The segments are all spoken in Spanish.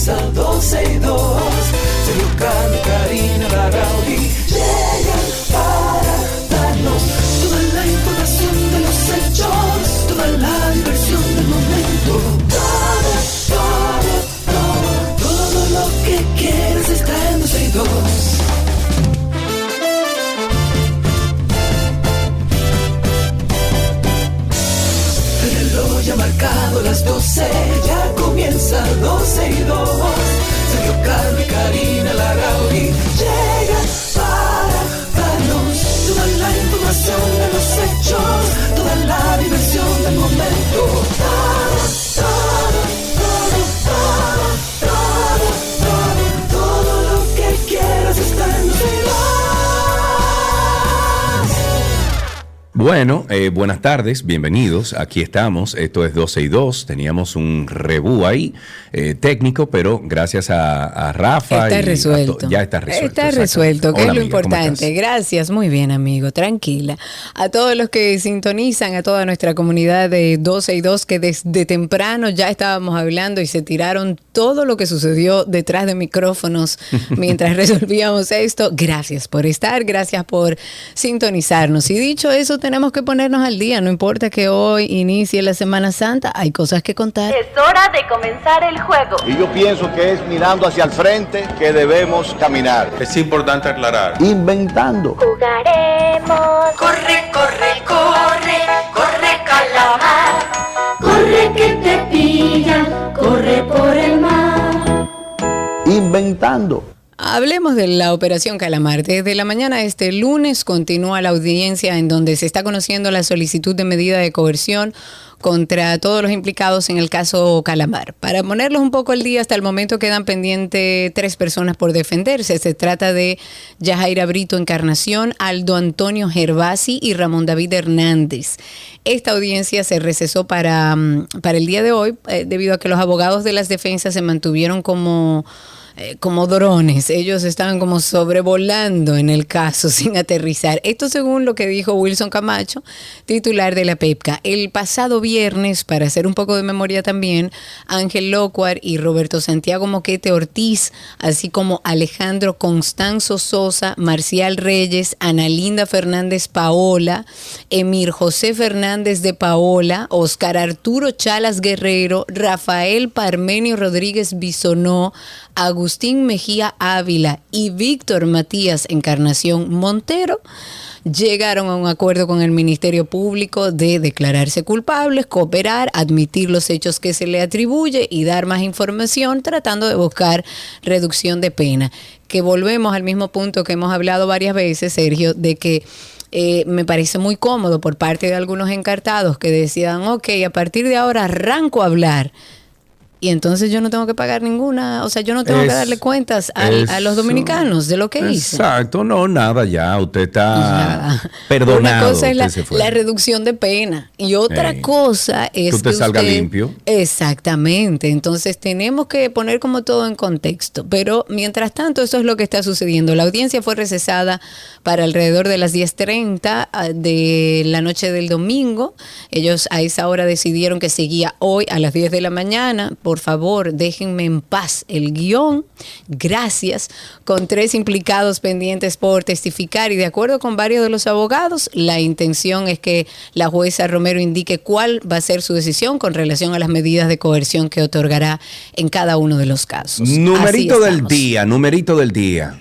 comienza 12 buenas tardes, bienvenidos. Aquí estamos. Esto es 12 y 2. Teníamos un rebú ahí eh, técnico, pero gracias a, a Rafa. y Está a resuelto. to- ya está resuelto. Está exacto. resuelto, que Hola, es lo amiga, ¿cómo importante. Gracias, muy bien, amigo, tranquila. A todos los que sintonizan, a toda nuestra comunidad de 12 y 2, que desde temprano ya estábamos hablando y se tiraron todo lo que sucedió detrás de micrófonos mientras resolvíamos esto. Gracias por estar, gracias por sintonizarnos. Y dicho eso, tenemos que ponernos al día. No importa que hoy inicie la Semana Santa, hay cosas que contar. Es hora de comenzar el juego. Y yo pienso que es mirando hacia el frente que debemos caminar. Es importante aclarar. Inventando. Jugaremos. Corre, corre, corre, corre calamar. Corre que te pillan, corre por el mar. Inventando. Hablemos de la operación Calamar. Desde la mañana de este lunes continúa la audiencia en donde se está conociendo la solicitud de medida de coerción contra todos los implicados en el caso Calamar. Para ponerlos un poco al día, hasta el momento quedan pendientes tres personas por defenderse. Se trata de Yajaira Brito Encarnación, Aldo Antonio Gervasi y Ramón David Hernández. Esta audiencia se recesó para, mm, para el día de hoy eh, debido a que los abogados de las defensas se mantuvieron como eh, como drones. Ellos estaban como sobrevolando en el caso sin aterrizar. Esto según lo que dijo Wilson Camacho, titular de la PEPCA. El pasado viernes, para hacer un poco de memoria también, Ángel Locuar y Roberto Santiago Moquete Ortiz, así como Alejandro Constanzo Sosa, Marcial Reyes, Ana Linda Fernández Paola, Emir José Fernández de Paola, Oscar Arturo Chalas Guerrero, Rafael Parmenio Rodríguez Bisonó, Agustín Mejía Ávila y Víctor Matías Encarnación Montero llegaron a un acuerdo con el Ministerio Público de declararse culpables, cooperar, admitir los hechos que se le atribuye y dar más información tratando de buscar reducción de pena. Que volvemos al mismo punto que hemos hablado varias veces, Sergio, de que eh, me parece muy cómodo por parte de algunos encartados que decían, ok, a partir de ahora arranco a hablar. Y entonces yo no tengo que pagar ninguna, o sea, yo no tengo que darle cuentas al- a los dominicanos de lo que hice. Exacto, no, nada, ya. Usted está Nada. perdonado. Una cosa es la, reducción de pena y otra cosa es Que usted salga usted- limpio. Exactamente. Entonces tenemos que poner como todo en contexto. Pero mientras tanto, eso es lo que está sucediendo. La audiencia fue recesada para alrededor de las 10.30 ah, de la noche del domingo. Ellos a esa hora decidieron que seguía hoy a las 10 de la mañana. Por favor, déjenme en paz el guion. Gracias. Con tres implicados pendientes por testificar y de acuerdo con varios de los abogados, la intención es que la jueza Romero indique cuál va a ser su decisión con relación a las medidas de coerción que otorgará en cada uno de los casos. Numerito del día, numerito del día.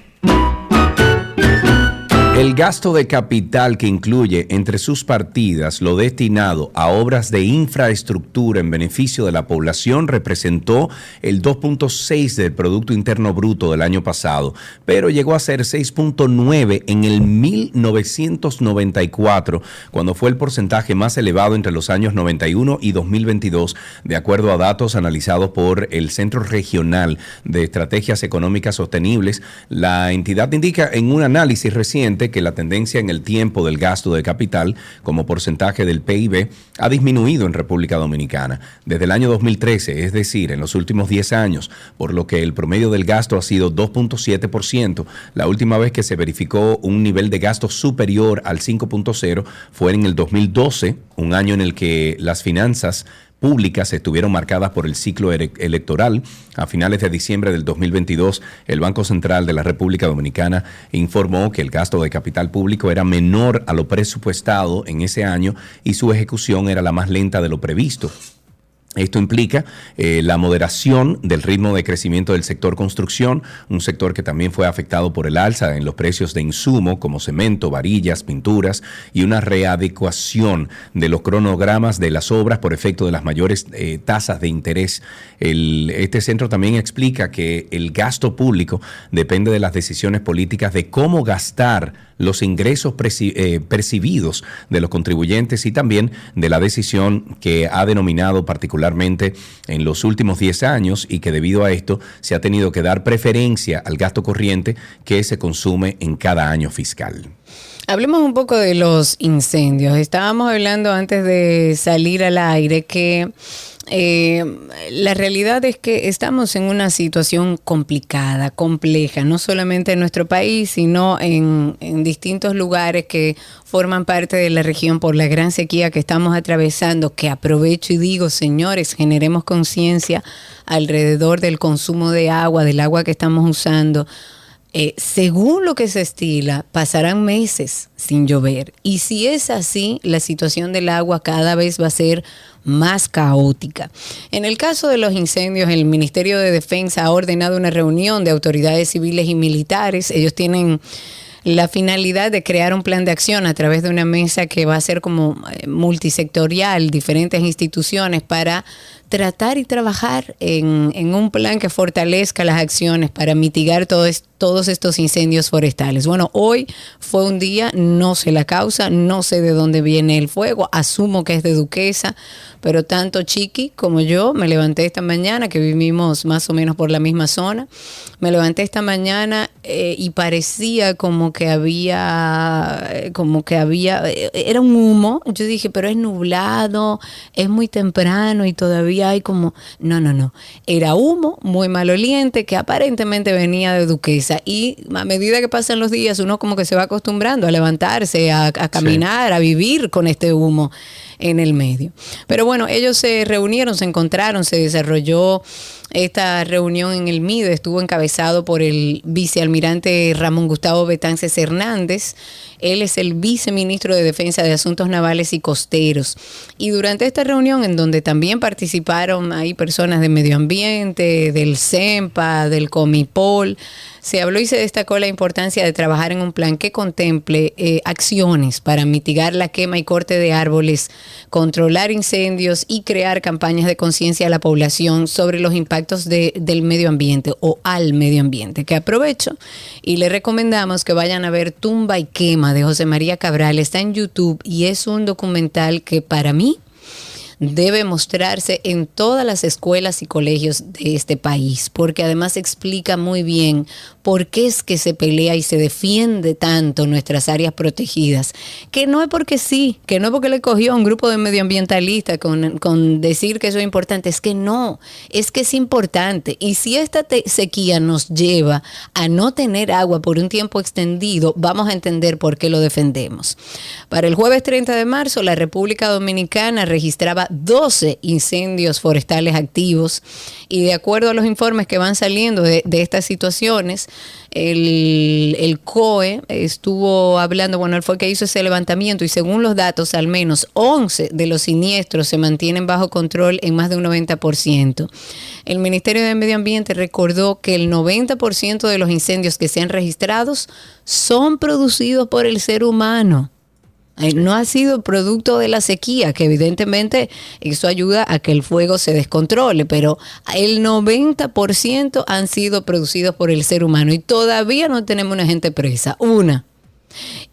El gasto de capital que incluye entre sus partidas lo destinado a obras de infraestructura en beneficio de la población representó el 2.6 del Producto Interno Bruto del año pasado, pero llegó a ser 6.9 en el 1994, cuando fue el porcentaje más elevado entre los años 91 y 2022, de acuerdo a datos analizados por el Centro Regional de Estrategias Económicas Sostenibles. La entidad indica en un análisis reciente que la tendencia en el tiempo del gasto de capital como porcentaje del PIB ha disminuido en República Dominicana desde el año 2013, es decir, en los últimos 10 años, por lo que el promedio del gasto ha sido 2.7%. La última vez que se verificó un nivel de gasto superior al 5.0 fue en el 2012, un año en el que las finanzas públicas estuvieron marcadas por el ciclo electoral. A finales de diciembre del 2022, el Banco Central de la República Dominicana informó que el gasto de capital público era menor a lo presupuestado en ese año y su ejecución era la más lenta de lo previsto. Esto implica eh, la moderación del ritmo de crecimiento del sector construcción, un sector que también fue afectado por el alza en los precios de insumo como cemento, varillas, pinturas y una readecuación de los cronogramas de las obras por efecto de las mayores eh, tasas de interés. Este centro también explica que el gasto público depende de las decisiones políticas de cómo gastar los ingresos eh, percibidos de los contribuyentes y también de la decisión que ha denominado particularmente en los últimos 10 años y que debido a esto se ha tenido que dar preferencia al gasto corriente que se consume en cada año fiscal. Hablemos un poco de los incendios. Estábamos hablando antes de salir al aire que eh, la realidad es que estamos en una situación complicada, compleja, no solamente en nuestro país, sino en, en distintos lugares que forman parte de la región por la gran sequía que estamos atravesando, que aprovecho y digo, señores, generemos conciencia alrededor del consumo de agua, del agua que estamos usando. Eh, según lo que se estila, pasarán meses sin llover. Y si es así, la situación del agua cada vez va a ser más caótica. En el caso de los incendios, el Ministerio de Defensa ha ordenado una reunión de autoridades civiles y militares. Ellos tienen la finalidad de crear un plan de acción a través de una mesa que va a ser como eh, multisectorial, diferentes instituciones para tratar y trabajar en, un plan que fortalezca las acciones para mitigar todo todos estos incendios forestales. Bueno, hoy fue un día, no sé la causa, no sé de dónde viene el fuego, asumo que es de Duquesa, pero tanto Chiqui como yo me levanté esta mañana, que vivimos más o menos por la misma zona, me levanté esta mañana eh, y parecía como que había, como que había, eh, era un humo, yo dije, pero es nublado, es muy temprano y todavía hay como, no, no, no, era humo muy maloliente que aparentemente venía de Duquesa. Y a medida que pasan los días uno como que se va acostumbrando a levantarse, a, a caminar, a vivir con este humo en el medio. Pero bueno, ellos se reunieron, se encontraron, se desarrolló esta reunión en el MIDE, estuvo encabezado por el vicealmirante Ramón Gustavo Betances Hernández. Él es el viceministro de Defensa de Asuntos Navales y Costeros. Y durante esta reunión, en donde también participaron ahí personas de medio ambiente, del CEMPA, del COMIPOL, se habló y se destacó la importancia de trabajar en un plan que contemple eh, acciones para mitigar la quema y corte de árboles, controlar incendios y crear campañas de conciencia a la población sobre los impactos de- del medio ambiente o al medio ambiente. Que aprovecho y le recomendamos que vayan a ver Tumba y Quema de José María Cabral. Está en YouTube y es un documental que para mí debe mostrarse en todas las escuelas y colegios de este país, porque además explica muy bien por qué es que se pelea y se defiende tanto nuestras áreas protegidas, que no es porque sí, que no es porque le cogió a un grupo de medioambientalistas con, con decir que eso es importante, es que no, es que es importante. Y si esta sequía nos lleva a no tener agua por un tiempo extendido, vamos a entender por qué lo defendemos. Para el jueves 30 de marzo, la República Dominicana registraba 12 incendios forestales activos y de acuerdo a los informes que van saliendo de estas situaciones, el, COE estuvo hablando, bueno, él fue que hizo ese levantamiento y según los datos, al menos 11 de los siniestros se mantienen bajo control en más de un 90%. El Ministerio de Medio Ambiente recordó que el 90% de los incendios que se han registrado son producidos por el ser humano. No ha sido producto de la sequía, que evidentemente eso ayuda a que el fuego se descontrole, pero el 90% han sido producidos por el ser humano y todavía no tenemos una gente presa. Una.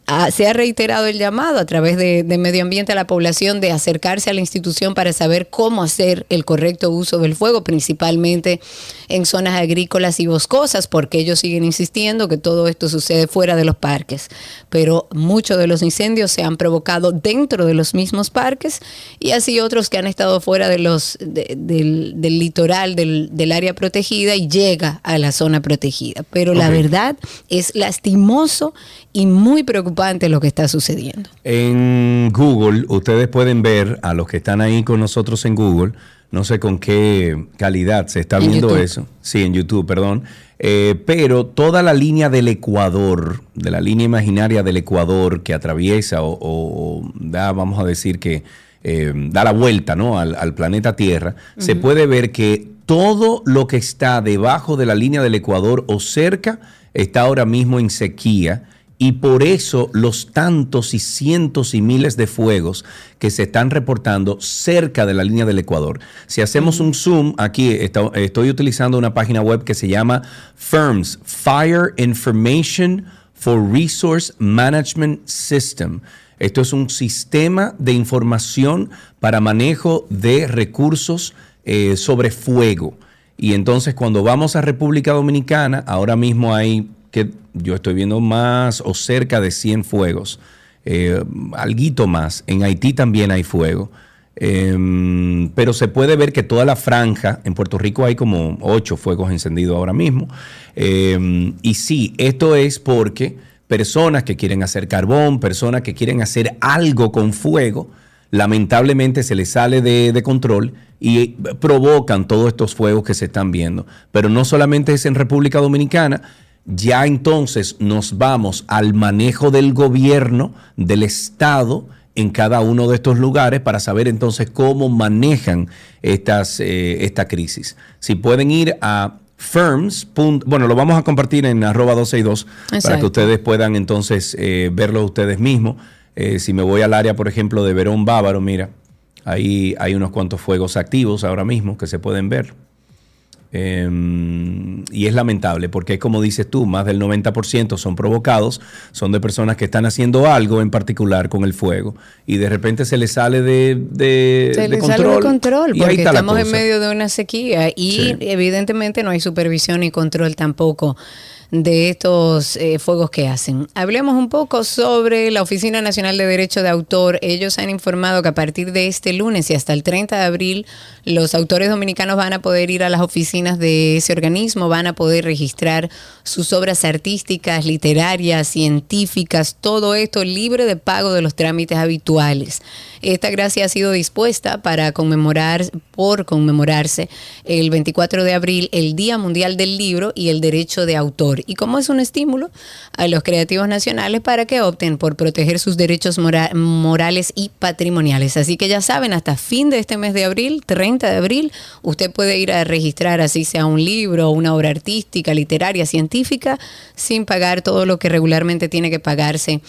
Ah, se ha reiterado el llamado a través de, de Medio Ambiente a la población de acercarse a la institución para saber cómo hacer el correcto uso del fuego, principalmente en zonas agrícolas y boscosas, porque ellos siguen insistiendo que todo esto sucede fuera de los parques. Pero muchos de los incendios se han provocado dentro de los mismos parques y así otros que han estado fuera de los, de- del, del litoral, del, del área protegida y llega a la zona protegida. Pero la verdad es lastimoso y muy preocupante preocupante lo que está sucediendo. En Google, ustedes pueden ver a los que están ahí con nosotros en Google, no sé con qué calidad se está En viendo YouTube. eso. Sí, en YouTube, perdón. Eh, pero toda la línea del Ecuador, de la línea imaginaria del Ecuador que atraviesa o, da, vamos a decir que eh, da la vuelta ¿no? al, al planeta Tierra, se puede ver que todo lo que está debajo de la línea del Ecuador o cerca está ahora mismo en sequía y por eso los tantos y cientos y miles de fuegos que se están reportando cerca de la línea del Ecuador. Si hacemos un zoom, aquí está- estoy utilizando una página web que se llama FIRMS, Fire Information for Resource Management System. Esto es un sistema de información para manejo de recursos eh, sobre fuego. Y entonces cuando vamos a República Dominicana, ahora mismo hay que yo estoy viendo más o cerca de 100 fuegos, eh, alguito más. En Haití también hay fuego. Em, pero se puede ver que toda la franja, en Puerto Rico hay como ocho fuegos encendidos ahora mismo. Em, y sí, esto es porque personas que quieren hacer carbón, personas que quieren hacer algo con fuego, lamentablemente se les sale de, de control y provocan todos estos fuegos que se están viendo. Pero no solamente es en República Dominicana, ya entonces nos vamos al manejo del gobierno, del Estado, en cada uno de estos lugares para saber entonces cómo manejan estas, eh, esta crisis. Si pueden ir a firms. Bueno, lo vamos a compartir en arroba 262 para que ustedes puedan entonces eh, verlo ustedes mismos. Eh, si me voy al área, por ejemplo, de Verón Bávaro, mira, ahí hay unos cuantos fuegos activos ahora mismo que se pueden ver. Eh, y es lamentable porque es como dices tú, más del 90% son provocados, son de personas que están haciendo algo en particular con el fuego y de repente se les sale de, de, Se de le control. sale de control y ahí porque la estamos en medio de una sequía y Sí. evidentemente no hay supervisión ni control tampoco de estos eh, fuegos que hacen. Hablemos un poco sobre la Oficina Nacional de Derecho de Autor. Ellos han informado que a partir de este lunes y hasta el 30 de abril los autores dominicanos van a poder ir a las oficinas de ese organismo, van a poder registrar sus obras artísticas, literarias, científicas, todo esto libre de pago de los trámites habituales. Esta gracia ha sido dispuesta para conmemorar, por conmemorarse el 24 de abril, el Día Mundial del Libro y el Derecho de Autor. Y como es un estímulo a los creativos nacionales para que opten por proteger sus derechos mora- morales y patrimoniales. Así que ya saben, hasta fin de este mes de abril, 30 de abril, usted puede ir a registrar así sea un libro, una obra artística, literaria, científica, sin pagar todo lo que regularmente tiene que pagarse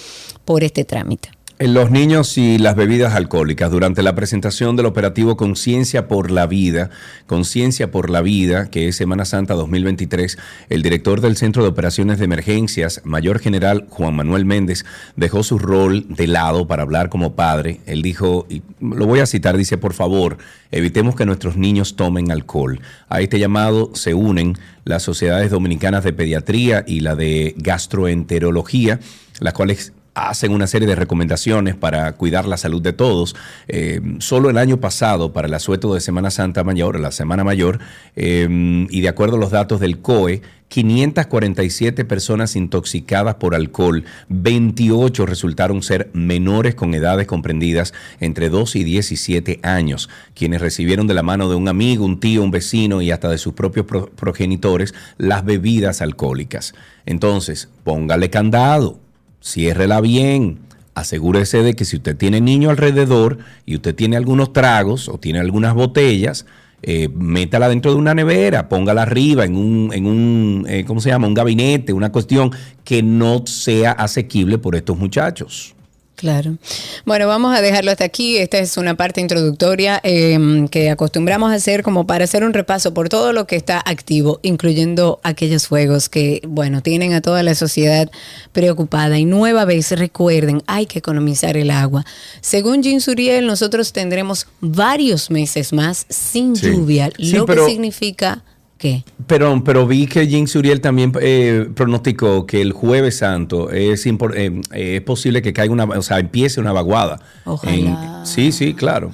por este trámite. En los niños y las bebidas alcohólicas, durante la presentación del operativo Conciencia por la Vida, Conciencia por la Vida, que es Semana Santa 2023, el director del Centro de Operaciones de Emergencias, Mayor General Juan Manuel Méndez, dejó su rol de lado para hablar como padre. Él dijo, y lo voy a citar, dice, por favor, evitemos que nuestros niños tomen alcohol. A este llamado se unen las sociedades dominicanas de pediatría y la de gastroenterología, las cuales hacen una serie de recomendaciones para cuidar la salud de todos. Eh, solo el año pasado, para el asueto de Semana Santa Mayor, la Semana Mayor, eh, y de acuerdo a los datos del COE, 547 personas intoxicadas por alcohol, 28 resultaron ser menores con edades comprendidas entre 2 y 17 años, quienes recibieron de la mano de un amigo, un tío, un vecino y hasta de sus propios pro- progenitores las bebidas alcohólicas. Entonces, póngale candado ciérrela bien. Asegúrese de que si usted tiene niño alrededor y usted tiene algunos tragos o tiene algunas botellas, eh, métala dentro de una nevera, póngala arriba en un, en un eh, ¿cómo se llama? Un gabinete, una cuestión que no sea asequible por estos muchachos. Claro. Bueno, vamos a dejarlo hasta aquí. Esta es una parte introductoria eh, que acostumbramos a hacer como para hacer un repaso por todo lo que está activo, incluyendo aquellos fuegos que, bueno, tienen a toda la sociedad preocupada. Y nueva vez, recuerden, hay que economizar el agua. Según Jean Suriel, nosotros tendremos varios meses más sin Sí. lluvia, Sí, lo que significa ¿Qué? Pero, pero vi que Jim Suriel también eh, pronosticó que el jueves santo es, eh, eh, es posible que caiga una, o sea, empiece una vaguada. Ojalá. En- sí, sí, claro.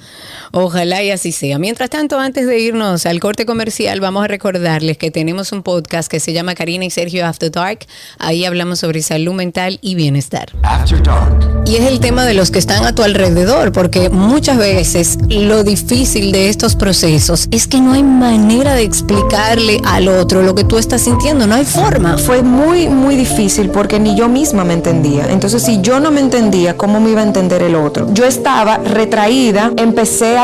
Ojalá y así sea. Mientras tanto, antes de irnos al corte comercial, vamos a recordarles que tenemos un podcast que se llama Karina y Sergio After Dark. Ahí hablamos sobre salud mental y bienestar. After Dark. Y es el tema de los que están a tu alrededor, porque muchas veces lo difícil de estos procesos es que no hay manera de explicarle al otro lo que tú estás sintiendo, no hay forma. Fue muy, muy difícil porque ni yo misma me entendía. Entonces, si yo no me entendía, ¿cómo me iba a entender el otro? Yo estaba retraída, empecé a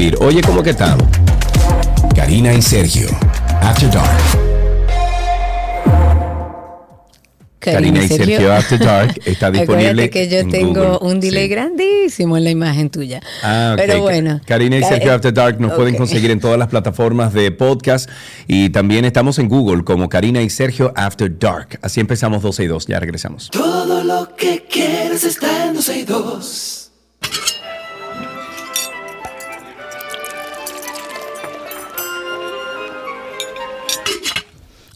Oye, ¿cómo que estamos? Karina y Sergio. After Dark. Karina y Sergio After Dark está disponible Acuérdate que yo en tengo Google, un delay sí. grandísimo en la imagen tuya. Ah, ok. Pero bueno. Karina y Sergio After Dark nos pueden conseguir en todas las plataformas de podcast y también estamos en Google como Karina y Sergio After Dark. Así empezamos 12 y 2. Ya regresamos. Todo lo que quieres está en 12 y 2.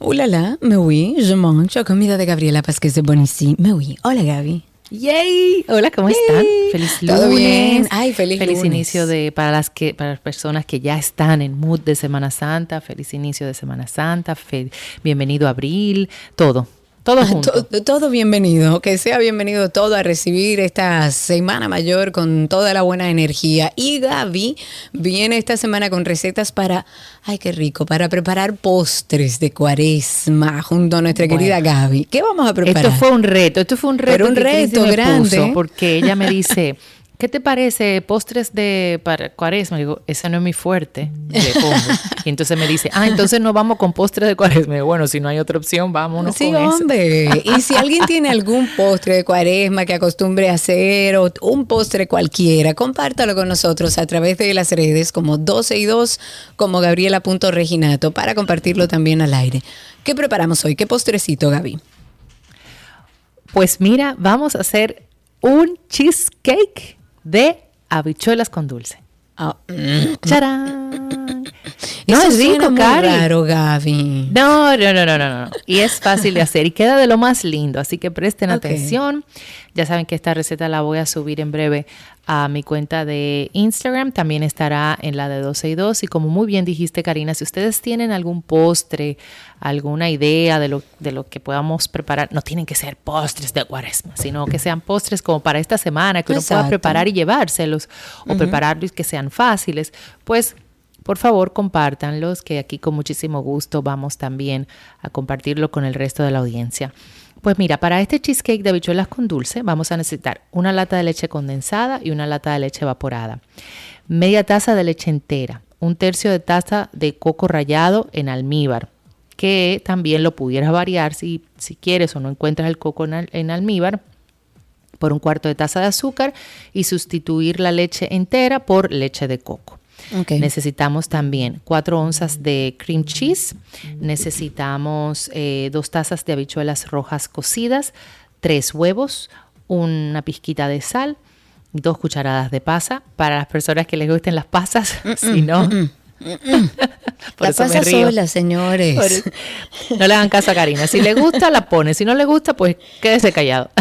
Ulala, me oui, je mange comida de Gabriela Pásquez de Bonici. Me oui. Hola, Gaby. ¡Yay! Hola, ¿cómo están? Feliz lunes. ¿Todo bien? Ay, feliz lunes. inicio de para las que para las personas que ya están en mood de Semana Santa. Feliz inicio de Semana Santa. fe- bienvenido a abril. Todo, todo junto. Todo bienvenido, que sea bienvenido todo a recibir esta semana mayor con toda la buena energía. Y Gaby viene esta semana con recetas para, ay qué rico, para preparar postres de cuaresma junto a nuestra Bueno. querida Gaby. ¿Qué vamos a preparar? Esto fue un reto, esto fue un reto, Pero un reto grande. porque ella me dice, ¿qué te parece postres de para cuaresma? Digo, ese no es mi fuerte. Le pongo. Y entonces me dice, ah, entonces no vamos con postres de cuaresma. Digo, bueno, si no hay otra opción, vámonos Sí, con eso. hombre. Y si alguien tiene algún postre de cuaresma que acostumbre a hacer o un postre cualquiera, compártalo con nosotros a través de las redes como 12 y 2, como Gabriela.reginato, para compartirlo también al aire. ¿Qué preparamos hoy? ¿Qué postrecito, Gaby? Pues mira, vamos a hacer un cheesecake de habichuelas con dulce. Ah, mm. ¡Charán! No Eso es rico, Cari. raro, Gaby. No, no, no, no, no, no. Y es fácil de hacer y queda de lo más lindo. Así que presten atención. Ya saben que esta receta la voy a subir en breve a mi cuenta de Instagram. También estará en la de 12 y 2. Y como muy bien dijiste, Karina, si ustedes tienen algún postre, alguna idea de lo, de lo que podamos preparar, no tienen que ser postres de cuaresma, sino que sean postres como para esta semana, que uno pueda preparar y llevárselos o prepararlos que sean fáciles, pues por favor compártanlos, que aquí con muchísimo gusto vamos también a compartirlo con el resto de la audiencia. Pues mira, para este cheesecake de habichuelas con dulce vamos a necesitar una lata de leche condensada y una lata de leche evaporada, media taza de leche entera, un tercio de taza de coco rallado en almíbar, que también lo pudieras variar si, si quieres o no encuentras el coco en, al- en almíbar, por un cuarto de taza de azúcar y sustituir la leche entera por leche de coco. Necesitamos también 4 onzas de cream cheese, necesitamos eh, dos tazas de habichuelas rojas cocidas, tres huevos, una pizquita de sal, dos cucharadas de pasa. Para las personas que les gusten las pasas, si no, por La eso me pasa río. sola, señores. Por No le hagan caso a Karina. Si le gusta, la pone. Si no le gusta, pues quédese callado.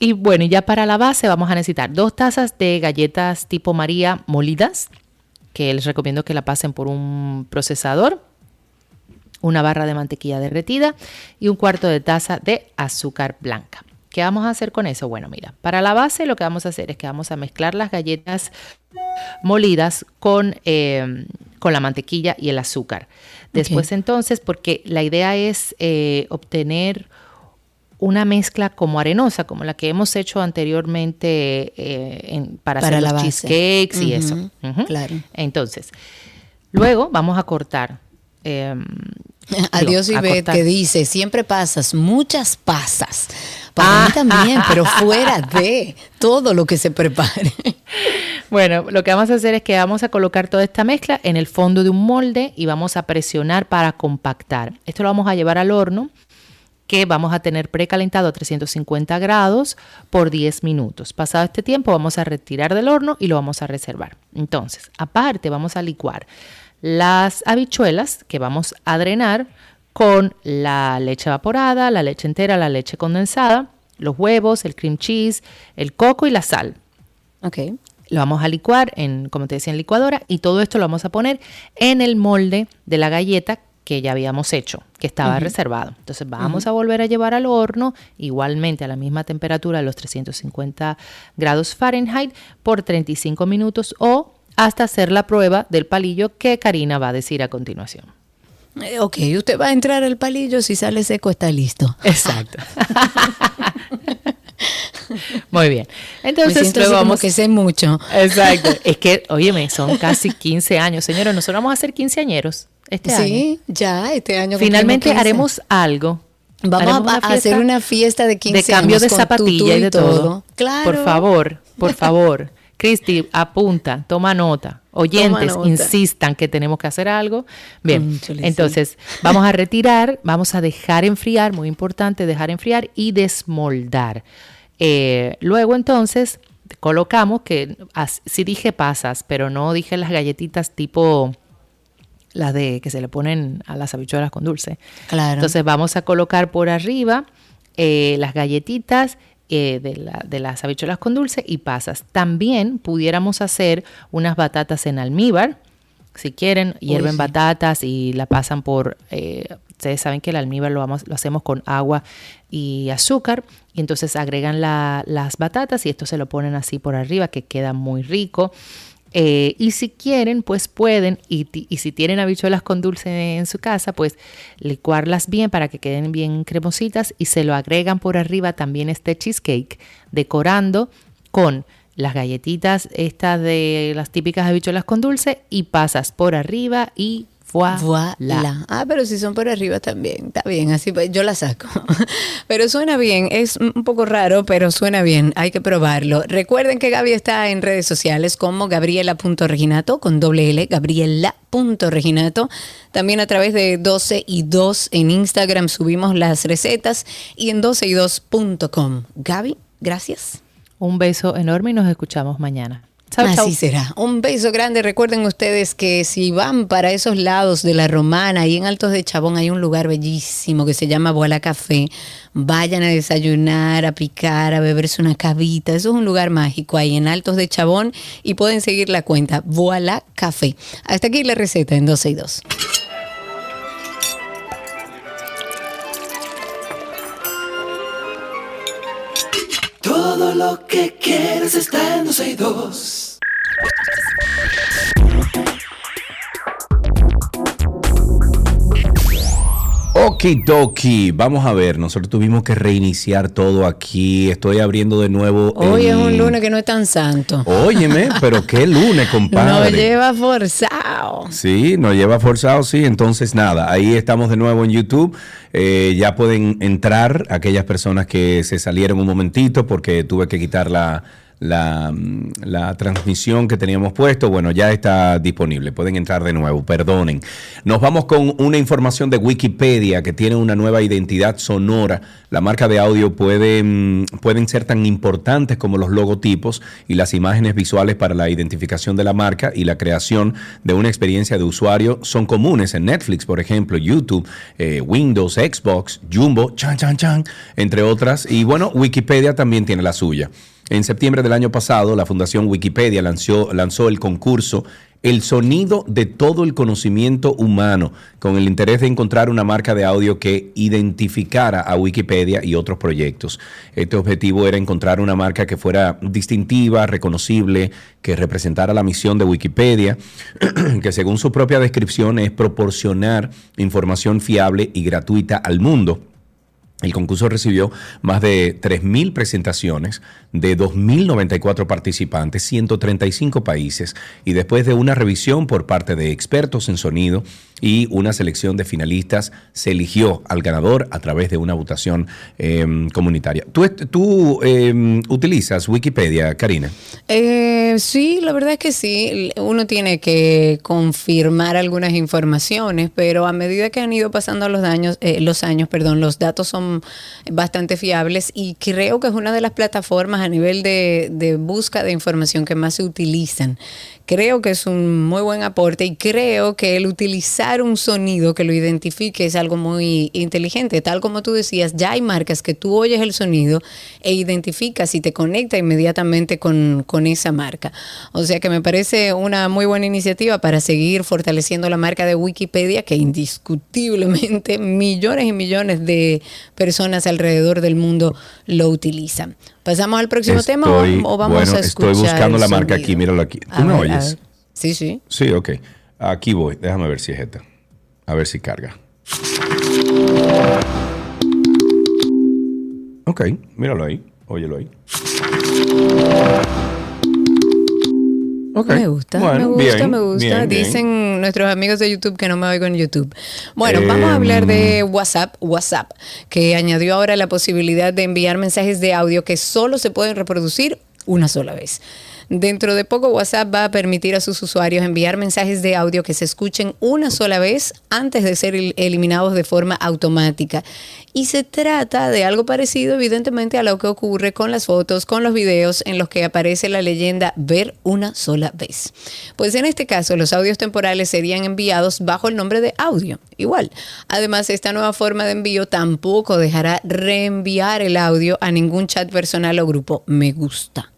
y bueno, y ya para la base vamos a necesitar dos tazas de galletas tipo María molidas, que les recomiendo que la pasen por un procesador, una barra de mantequilla derretida y un cuarto de taza de azúcar blanca. ¿Qué vamos a hacer con eso? Bueno, mira, para la base lo que vamos a hacer es que vamos a mezclar las galletas molidas con, eh, con la mantequilla y el azúcar. Después entonces, porque la idea es eh, obtener una mezcla como arenosa, como la que hemos hecho anteriormente eh, en- para, Para hacer la los base. cheesecakes y eso. Claro. Entonces, Luego vamos a cortar. eh, Adiós digo, Ivette que dice, siempre pasas, muchas pasas. Para Ah. mí también, pero fuera de todo lo que se prepare. Bueno, lo que vamos a hacer es que vamos a colocar toda esta mezcla en el fondo de un molde y vamos a presionar para compactar. Esto lo vamos a llevar al horno que vamos a tener precalentado a 350 grados por 10 minutos. Pasado este tiempo vamos a retirar del horno y lo vamos a reservar. Entonces, aparte vamos a licuar las habichuelas que vamos a drenar con la leche evaporada, la leche entera, la leche condensada, los huevos, el cream cheese, el coco y la sal. Ok. Lo vamos a licuar en, como te decía, en licuadora y todo esto lo vamos a poner en el molde de la galleta que ya habíamos hecho, que estaba reservado. Entonces vamos a volver a llevar al horno, igualmente a la misma temperatura, a los 350 grados Fahrenheit, por 35 minutos o hasta hacer la prueba del palillo que Karina va a decir a continuación. Eh, ok, usted va a entrar al palillo, si sale seco está listo. Exacto. Muy bien. Entonces, luego vamos que sé mucho. Exacto. Es que, óyeme, son casi 15 años. Señores, nosotros vamos a ser quinceañeros este año. Sí, ya, este año. Finalmente cumplimos 15. haremos algo. Vamos a, hacer una fiesta de 15 de cambio años de con zapatilla y de todo. Claro. Por favor, por favor. Cristi, apunta, toma nota. Oyentes, nota. insistan que tenemos que hacer algo. Bien, sí. entonces vamos a retirar, vamos a dejar enfriar, muy importante, dejar enfriar y desmoldar. Eh, luego entonces colocamos que, sí dije pasas, pero no dije las galletitas tipo las de que se le ponen a las habichuelas con dulce. Claro. Entonces vamos a colocar por arriba eh, las galletitas eh, de, la- de las habichuelas con dulce y pasas. También pudiéramos hacer unas batatas en almíbar. Si quieren, hierven sí. batatas y la pasan por... eh, ustedes saben que el almíbar lo, vamos, lo hacemos con agua y azúcar. Y entonces agregan la- las batatas y esto se lo ponen así por arriba que queda muy rico. Eh, y si quieren, pues pueden, y, si tienen habichuelas con dulce en su casa, pues licuarlas bien para que queden bien cremositas y se lo agregan por arriba también este cheesecake, decorando con las galletitas estas de las típicas habichuelas con dulce y pasas por arriba y voilà. Voilà. Ah, pero si son por arriba también. Está bien, así pues, yo la saco. Pero suena bien. Es un poco raro, pero suena bien. Hay que probarlo. Recuerden que Gaby está en redes sociales como gabriela.reginato con doble L, gabriela.reginato. También a través de 12 y 2 en Instagram subimos las recetas y en 12 y 2.com. Gaby, gracias. Un beso enorme y nos escuchamos mañana. Así será. Un beso grande. Recuerden ustedes que si van para esos lados de la Romana y en Altos de Chabón hay un lugar bellísimo que se llama Boala Café. Vayan a desayunar, a picar, a beberse una cavita. Eso es un lugar mágico ahí en Altos de Chabón y pueden seguir la cuenta Boala Café. Hasta aquí la receta en 12 y 2. Todo lo que quieres está en 12 y 2. Okidoki, vamos a ver, nosotros tuvimos que reiniciar todo aquí. Estoy abriendo de nuevo. Hoy es un lunes que no es tan santo. Óyeme, pero qué lunes, compadre. lleva forzado. Sí, nos lleva forzado, sí. Entonces, nada, ahí estamos de nuevo en YouTube. Eh, ya pueden entrar aquellas personas que se salieron un momentito porque tuve que quitar la, la, mm, la transmisión que teníamos puesto. Bueno, ya está disponible. Pueden entrar de nuevo, perdonen. Nos vamos con una información de Wikipedia que tiene una nueva identidad sonora. La marca de audio puede, mm, pueden ser tan importantes como los logotipos y las imágenes visuales para la identificación de la marca y la creación de una experiencia de usuario son comunes en Netflix, por ejemplo, YouTube, eh, Windows, Xbox, Jumbo, Chan Chan Chan, entre otras. Y bueno, Wikipedia también tiene la suya. En septiembre del año pasado, la Fundación Wikipedia lanzó, el concurso El sonido de todo el conocimiento humano, con el interés de encontrar una marca de audio que identificara a Wikipedia y otros proyectos. Este objetivo era encontrar una marca que fuera distintiva, reconocible, que representara la misión de Wikipedia, que según su propia descripción es proporcionar información fiable y gratuita al mundo El concurso recibió más de 3.000 presentaciones de 2.094 participantes, 135 países, y después de una revisión por parte de expertos en sonido y una selección de finalistas, se eligió al ganador a través de una votación eh, comunitaria. ¿Tú, eh, utilizas Wikipedia, Karina? Eh, sí, la verdad es que sí. Uno tiene que confirmar algunas informaciones, pero a medida que han ido pasando los años, eh, los años, perdón, los datos son bastante fiables y creo que es una de las plataformas a nivel de, de busca de información que más se utilizan. Creo que es un muy buen aporte y creo que el utilizar un sonido que lo identifique es algo muy inteligente. Tal como tú decías, ya hay marcas que tú oyes el sonido e identificas y te conecta inmediatamente con, con esa marca. O sea que me parece una muy buena iniciativa para seguir fortaleciendo la marca de Wikipedia, que indiscutiblemente millones y millones de personas alrededor del mundo lo utilizan. ¿Pasamos al próximo tema o, o vamos bueno, a escuchar? Estoy buscando la marca sonido? aquí, míralo aquí. ¿Tú A me ver, oyes? Sí, sí. Sí, ok. Aquí voy. Déjame ver si es esta. A ver si carga. Ok, míralo ahí. Óyelo ahí. Me gusta, me gusta, bien, me gusta. bien, bien. Dicen nuestros amigos de YouTube que no me oigo en YouTube. Bueno, vamos a Em. hablar de WhatsApp, WhatsApp, que añadió ahora la posibilidad de enviar mensajes de audio que solo se pueden reproducir una sola vez. Dentro de poco, WhatsApp va a permitir a sus usuarios enviar mensajes de audio que se escuchen una sola vez antes de ser el- eliminados de forma automática. Y se trata de algo parecido, evidentemente, a lo que ocurre con las fotos, con los videos en los que aparece la leyenda ver una sola vez. Pues en este caso, los audios temporales serían enviados bajo el nombre de audio. Igual. Además, esta nueva forma de envío tampoco dejará reenviar el audio a ningún chat personal o grupo me gusta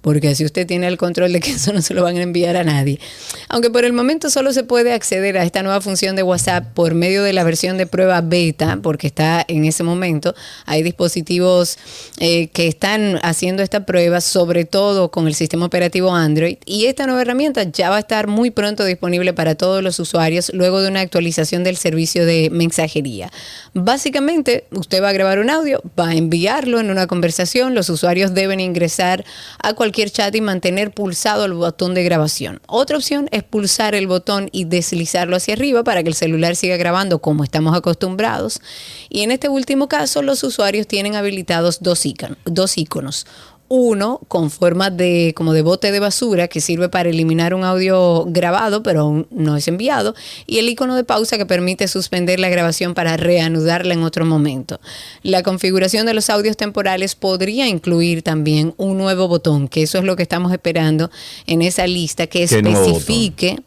porque así usted tiene el control de que eso no se lo van a enviar a nadie. Aunque por el momento solo se puede acceder a esta nueva función de WhatsApp por medio de la versión de prueba beta, porque está en ese momento. Hay dispositivos eh, que están haciendo esta prueba, sobre todo con el sistema operativo Android, y esta nueva herramienta ya va a estar muy pronto disponible para todos los usuarios luego de una actualización del servicio de mensajería. Básicamente, usted va a grabar un audio, va a enviarlo en una conversación, los usuarios deben ingresar a cualquier chat y mantener pulsado el botón de grabación. Otra opción es pulsar el botón y deslizarlo hacia arriba para que el celular siga grabando como estamos acostumbrados. Y en este último caso, los usuarios tienen habilitados dos, icono- dos iconos. Uno con forma de como de bote de basura que sirve para eliminar un audio grabado pero aún no es enviado y el icono de pausa que permite suspender la grabación para reanudarla en otro momento. La configuración de los audios temporales podría incluir también un nuevo botón, que eso es lo que estamos esperando en esa lista que especifique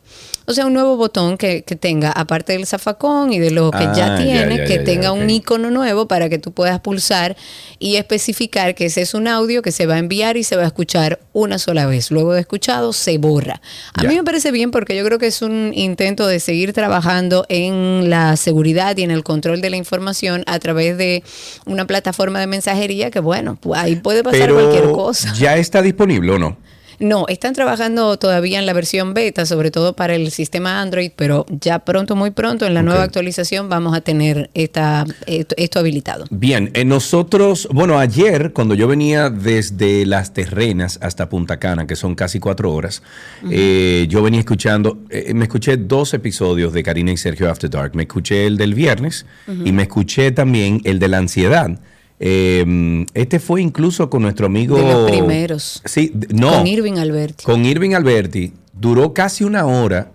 o sea, un nuevo botón que, que tenga, aparte del zafacón y de lo que Ah, ya ya, tiene, ya, que ya, tenga un icono nuevo para que tú puedas pulsar y especificar que ese es un audio que se va a enviar y se va a escuchar una sola vez. Luego de escuchado, se borra. A mí me parece bien porque yo creo que es un intento de seguir trabajando en la seguridad y en el control de la información a través de una plataforma de mensajería que, bueno, ahí puede pasar Pero cualquier cosa. ¿Ya está disponible o no? No, están trabajando todavía en la versión beta, sobre todo para el sistema Android, pero ya pronto, muy pronto, en la nueva actualización vamos a tener esta, esto, esto habilitado. Bien, eh, nosotros, bueno, ayer cuando yo venía desde Las Terrenas hasta Punta Cana, que son casi cuatro horas, eh, yo venía escuchando, eh, me escuché dos episodios de Karina y Sergio After Dark. Me escuché el del viernes y me escuché también el de la ansiedad. Eh, este fue incluso con nuestro amigo... De los primeros. Sí, no. Con Irving Alberti. Con Irving Alberti duró casi una hora.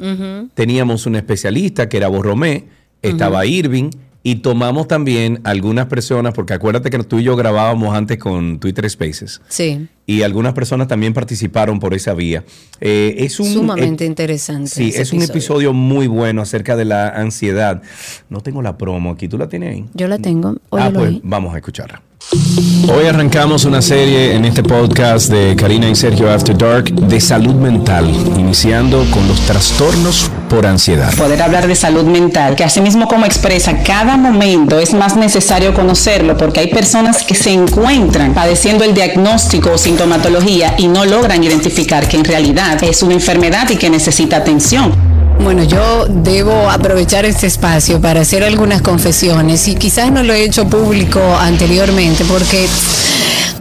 Teníamos un especialista que era Borromé, estaba Irving y tomamos también algunas personas, porque acuérdate que tú y yo grabábamos antes con Twitter Spaces Sí, y algunas personas también participaron por esa vía. Eh, es un, sumamente eh, interesante. Sí, es un episodio muy bueno acerca de la ansiedad. No tengo la promo aquí, ¿tú la tienes ahí? Yo la tengo. Ah, pues vamos a escucharla. Hoy arrancamos una serie en este podcast de Karina y Sergio After Dark de salud mental, iniciando con los trastornos por ansiedad. Poder hablar de salud mental, que así mismo como expresa cada momento es más necesario conocerlo porque hay personas que se encuentran padeciendo el diagnóstico o sintomatología y no logran identificar que en realidad es una enfermedad y que necesita atención. Bueno, yo debo aprovechar este espacio para hacer algunas confesiones y quizás no lo he hecho público anteriormente porque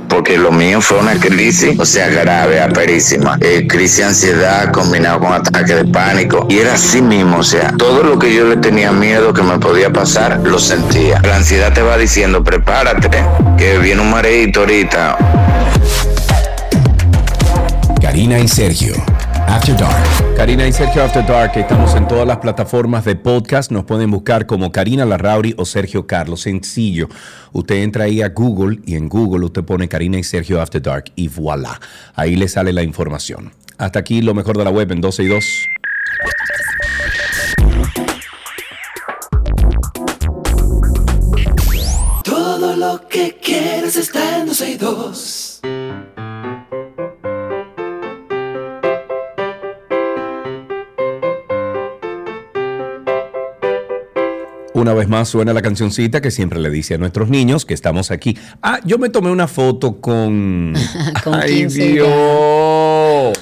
porque lo mío fue una crisis, o sea, grave, aperísima. Eh, crisis de ansiedad combinado con ataque de pánico. Y era así mismo, o sea, todo lo que yo le tenía miedo que me podía pasar, lo sentía. La ansiedad te va diciendo, prepárate, que viene un mareito ahorita. Karina y Sergio. After Dark. Karina y Sergio After Dark, estamos en todas las plataformas de podcast. Nos pueden buscar como Karina Larrauri o Sergio Carlos. Sencillo. Usted entra ahí a Google y en Google usted pone Karina y Sergio After Dark y voilà. Ahí le sale la información. Hasta aquí lo mejor de la web en 12 y 2. Todo lo que está en 12 y 2. Una vez más suena la cancioncita que siempre le dice a nuestros niños que estamos aquí. Ah, yo me tomé una foto con... Con ¡Ay, 15 Dios!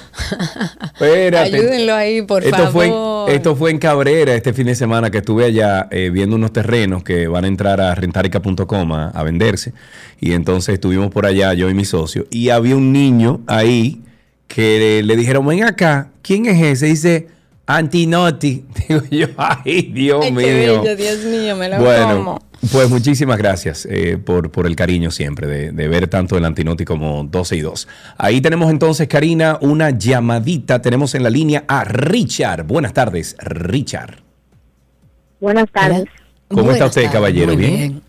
Espérate. Ayúdenlo ahí, por esto favor. Fue, esto fue en Cabrera este fin de semana que estuve allá eh, viendo unos terrenos que van a entrar a rentarica.com a, a venderse. Y entonces estuvimos por allá, yo y mi socio, y había un niño ahí que le, dijeron, ven acá, ¿quién es ese? Dice, Antinoti. Digo yo, ay, Dios Ay, mío. bello, Dios mío, me lo Bueno, como. pues muchísimas gracias eh, por, por el cariño siempre de, de ver tanto el Antinoti como 12 y 2. Ahí tenemos entonces, Karina, una llamadita. Tenemos en la línea a Richard. Buenas tardes, Richard. Buenas tardes. ¿Cómo está usted, tardes, caballero? muy ¿Bien?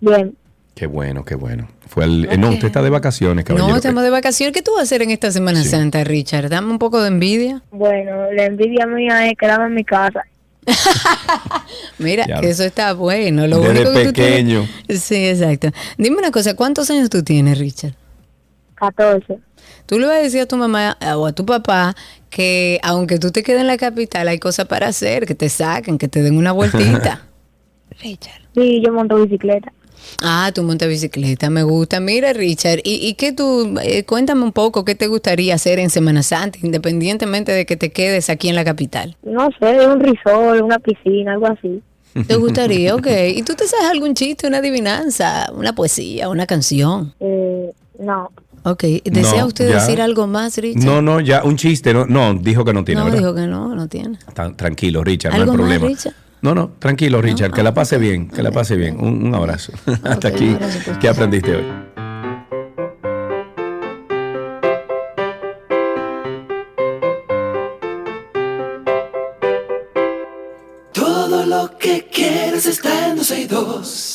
Bien. Qué bueno, qué bueno. Fue el, eh, no, usted está de vacaciones, caballero. No, estamos de vacaciones. ¿Qué tú vas a hacer en esta Semana Santa, Richard? Dame un poco de envidia. Bueno, la envidia mía es quedarme en mi casa. Mira, que eso está bueno. Lo Desde único que tú pequeño. tienes- Sí, exacto. Dime una cosa, ¿cuántos años tú tienes, Richard? 14. Tú le vas a decir a tu mamá o a tu papá que aunque tú te quedes en la capital, hay cosas para hacer, que te saquen, que te den una vueltita. Richard. Sí, yo monto bicicleta. Ah, tú montas bicicleta, me gusta. Mira, Richard, ¿y, y qué tú, eh, cuéntame un poco, qué te gustaría hacer en Semana Santa, independientemente de que te quedes aquí en la capital? No sé, un risol, una piscina, algo así. ¿Te gustaría? Ok. ¿Y tú te sabes algún chiste, una adivinanza, una poesía, una canción? Eh, no. Ok. ¿Desea No, usted ya. decir algo más, Richard? No, no, ya, un chiste. No, no dijo que no tiene, No, ¿verdad? dijo que no, no tiene. Tan- tranquilo, Richard, no hay ¿Algo más, problema. Richard? No, no, tranquilo, Richard, que la pase bien, que la pase bien. Un, un abrazo. Hasta aquí, por ¿qué aprendiste hoy? Todo lo que quieres está en 12 y 2.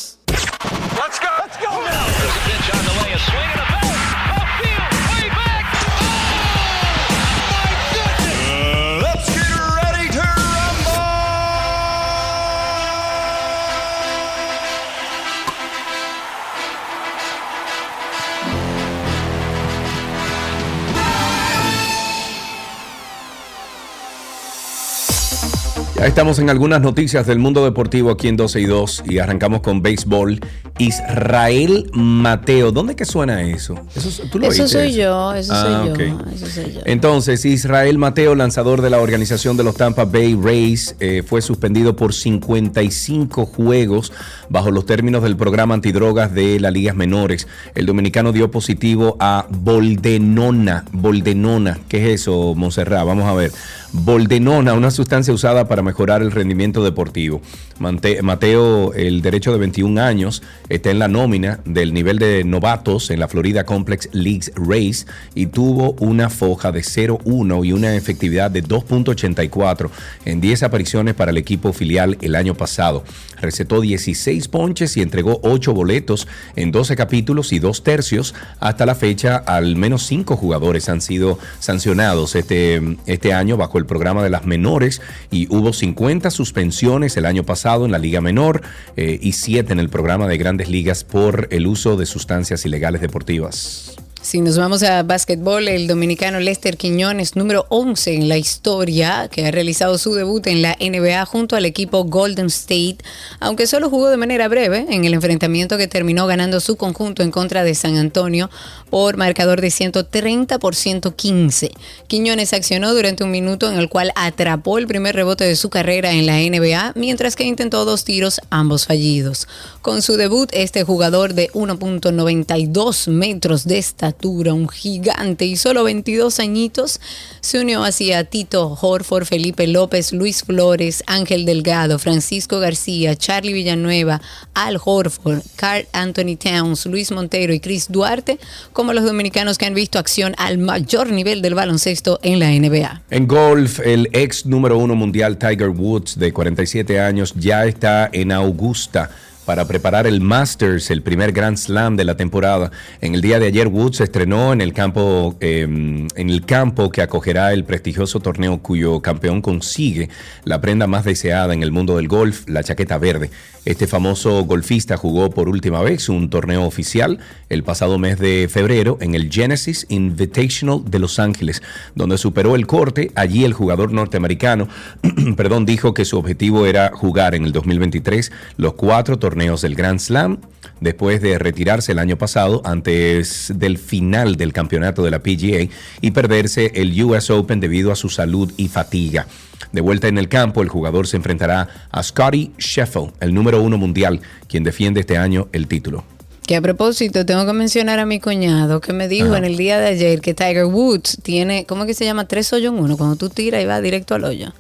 Estamos en algunas noticias del mundo deportivo aquí en 12 y 2 y arrancamos con béisbol. Israel Mateo, ¿dónde que suena eso? Eso, ¿tú lo Eso oíste soy yo, eso Ah, soy yo, eso soy yo. Entonces, Israel Mateo, lanzador de la organización de los Tampa Bay Rays, eh, fue suspendido por 55 juegos bajo los términos del programa antidrogas de las ligas menores. El dominicano dio positivo a boldenona. Boldenona, ¿qué es eso, Monserrat? Vamos a ver. Boldenona, una sustancia usada para mejorar el rendimiento deportivo. Mateo, el derecho de 21 años, está en la nómina del nivel de novatos en la Florida Complex Leagues Race y tuvo una foja de 0-1 y una efectividad de 2.84 en 10 apariciones para el equipo filial el año pasado. Recetó 16 ponches y entregó 8 boletos en 12 capítulos y 2 tercios. Hasta la fecha, al menos 5 jugadores han sido sancionados este, este año bajo el programa de las menores y hubo 50 suspensiones el año pasado en la Liga Menor eh, y 7 en el programa de grandes ligas por el uso de sustancias ilegales deportivas. Si nos vamos a básquetbol, el dominicano Lester Quiñones, número 11 en la historia, que ha realizado su debut en la NBA junto al equipo Golden State, aunque solo jugó de manera breve en el enfrentamiento que terminó ganando su conjunto en contra de San Antonio por marcador de 130 por 115. Quiñones accionó durante un minuto en el cual atrapó el primer rebote de su carrera en la NBA, mientras que intentó dos tiros, ambos fallidos. Con su debut, este jugador de 1.92 metros de estatura, un gigante y solo 22 añitos, se unió así a Tito Horford, Felipe López, Luis Flores, Ángel Delgado, Francisco García, Charlie Villanueva, Al Horford, Carl Anthony Towns, Luis Montero y Chris Duarte, como los dominicanos que han visto acción al mayor nivel del baloncesto en la NBA. En golf, el ex número uno mundial Tiger Woods, de 47 años, ya está en Augusta para preparar el Masters, el primer Grand Slam de la temporada. En el día de ayer, Woods se estrenó en el campo, eh, en el campo que acogerá el prestigioso torneo cuyo campeón consigue la prenda más deseada en el mundo del golf, la chaqueta verde. Este famoso golfista jugó por última vez un torneo oficial el pasado mes de febrero en el Genesis Invitational de Los Ángeles, donde superó el corte. Allí el jugador norteamericano, perdón, dijo que su objetivo era jugar en el 2023 los cuatro torneos del Grand Slam después de retirarse el año pasado antes del final del campeonato de la PGA y perderse el US Open debido a su salud y fatiga. De vuelta en el campo, el jugador se enfrentará a Scotty Sheffield, el número uno mundial, quien defiende este año el título. Que a propósito, tengo que mencionar a mi cuñado que me dijo Ajá. en el día de ayer que Tiger Woods tiene, ¿cómo que se llama? Tres hoyos en uno. Cuando tú tiras y va directo al hoyo.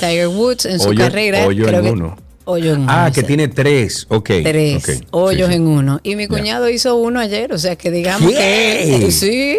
Tiger Woods en su Hoyo- carrera. hoyo creo en que- uno. En uno. Ah, que tiene tres. Ok. Tres hoyos Sí, en uno. Y mi cuñado hizo uno ayer, o sea que digamos ¿Qué? que sí.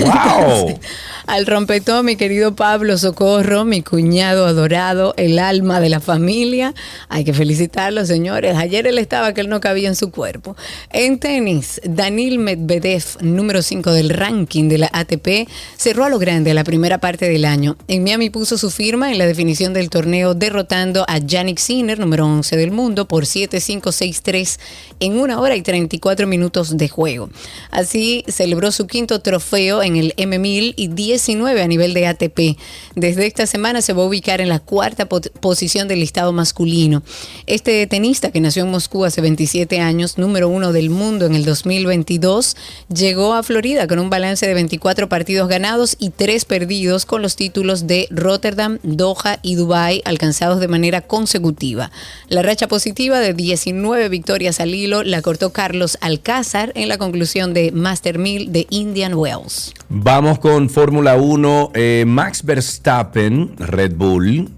¡Wow! Al rompetón, mi querido Pablo Socorro, mi cuñado adorado, el alma de la familia. Hay que felicitarlo, señores. Ayer él estaba que él no cabía en su cuerpo. En tenis, Danil Medvedev, número 5 del ranking de la ATP, cerró a lo grande la primera parte del año. En Miami puso su firma en la definición del torneo, derrotando a Yannick Sinner, número 11 del mundo, por 7-5-6-3 en una hora y 34 minutos de juego. Así celebró su quinto trofeo en el M1000 y 19 a nivel de ATP. Desde esta semana se va a ubicar en la cuarta po- posición del listado masculino. Este tenista que nació en Moscú hace 27 años, número uno del mundo en el 2022, llegó a Florida con un balance de 24 partidos ganados y 3 perdidos con los títulos de Rotterdam, Doha y Dubai alcanzados de manera consecutiva. La racha positiva de 19 victorias al hilo la cortó Carlos Alcázar en la conclusión de Master 1000 de Indian Wells. Vamos con Fórmula 1. Eh, Max Verstappen, Red Bull,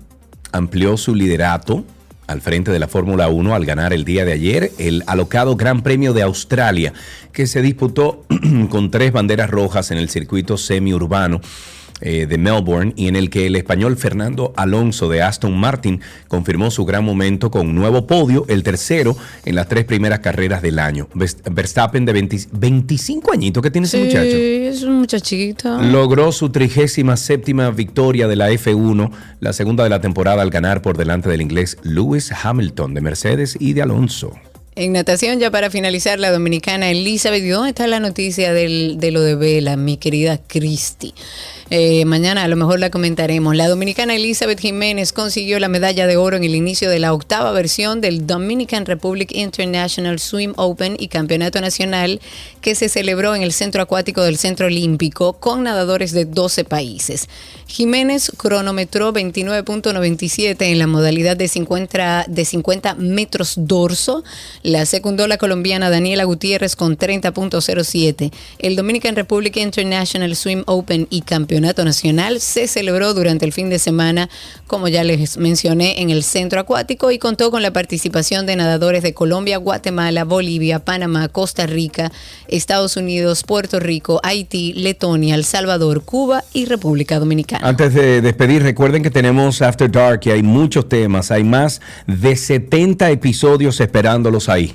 amplió su liderato al frente de la Fórmula 1 al ganar el día de ayer el alocado Gran Premio de Australia, que se disputó con tres banderas rojas en el circuito semiurbano eh, de Melbourne y en el que el español Fernando Alonso de Aston Martin confirmó su gran momento con un nuevo podio, el tercero en las tres primeras carreras del año. Vers- Verstappen de 20 25 añitos que tiene ese muchacho. es un muchachito. Logró su trigésima séptima victoria de la F1, la segunda de la temporada al ganar por delante del inglés Lewis Hamilton de Mercedes y de Alonso. En natación, ya para finalizar, la dominicana Elizabeth. ¿Y dónde está la noticia del- de lo de Vela, mi querida Cristi? Eh, mañana a lo mejor la comentaremos. La dominicana Elizabeth Jiménez consiguió la medalla de oro en el inicio de la octava versión del Dominican Republic International Swim Open y Campeonato Nacional que se celebró en el Centro Acuático del Centro Olímpico con nadadores de 12 países. Jiménez cronometró 29.97 en la modalidad de 50, de 50 metros dorso. La secundó la colombiana Daniela Gutiérrez con 30.07. El Dominican Republic International Swim Open y Campeonato Nacional se celebró durante el fin de semana, como ya les mencioné, en el centro acuático y contó con la participación de nadadores de Colombia, Guatemala, Bolivia, Panamá, Costa Rica, Estados Unidos, Puerto Rico, Haití, Letonia, El Salvador, Cuba y República Dominicana. Antes de despedir, recuerden que tenemos After Dark y hay muchos temas, hay más de 70 episodios esperándolos ahí.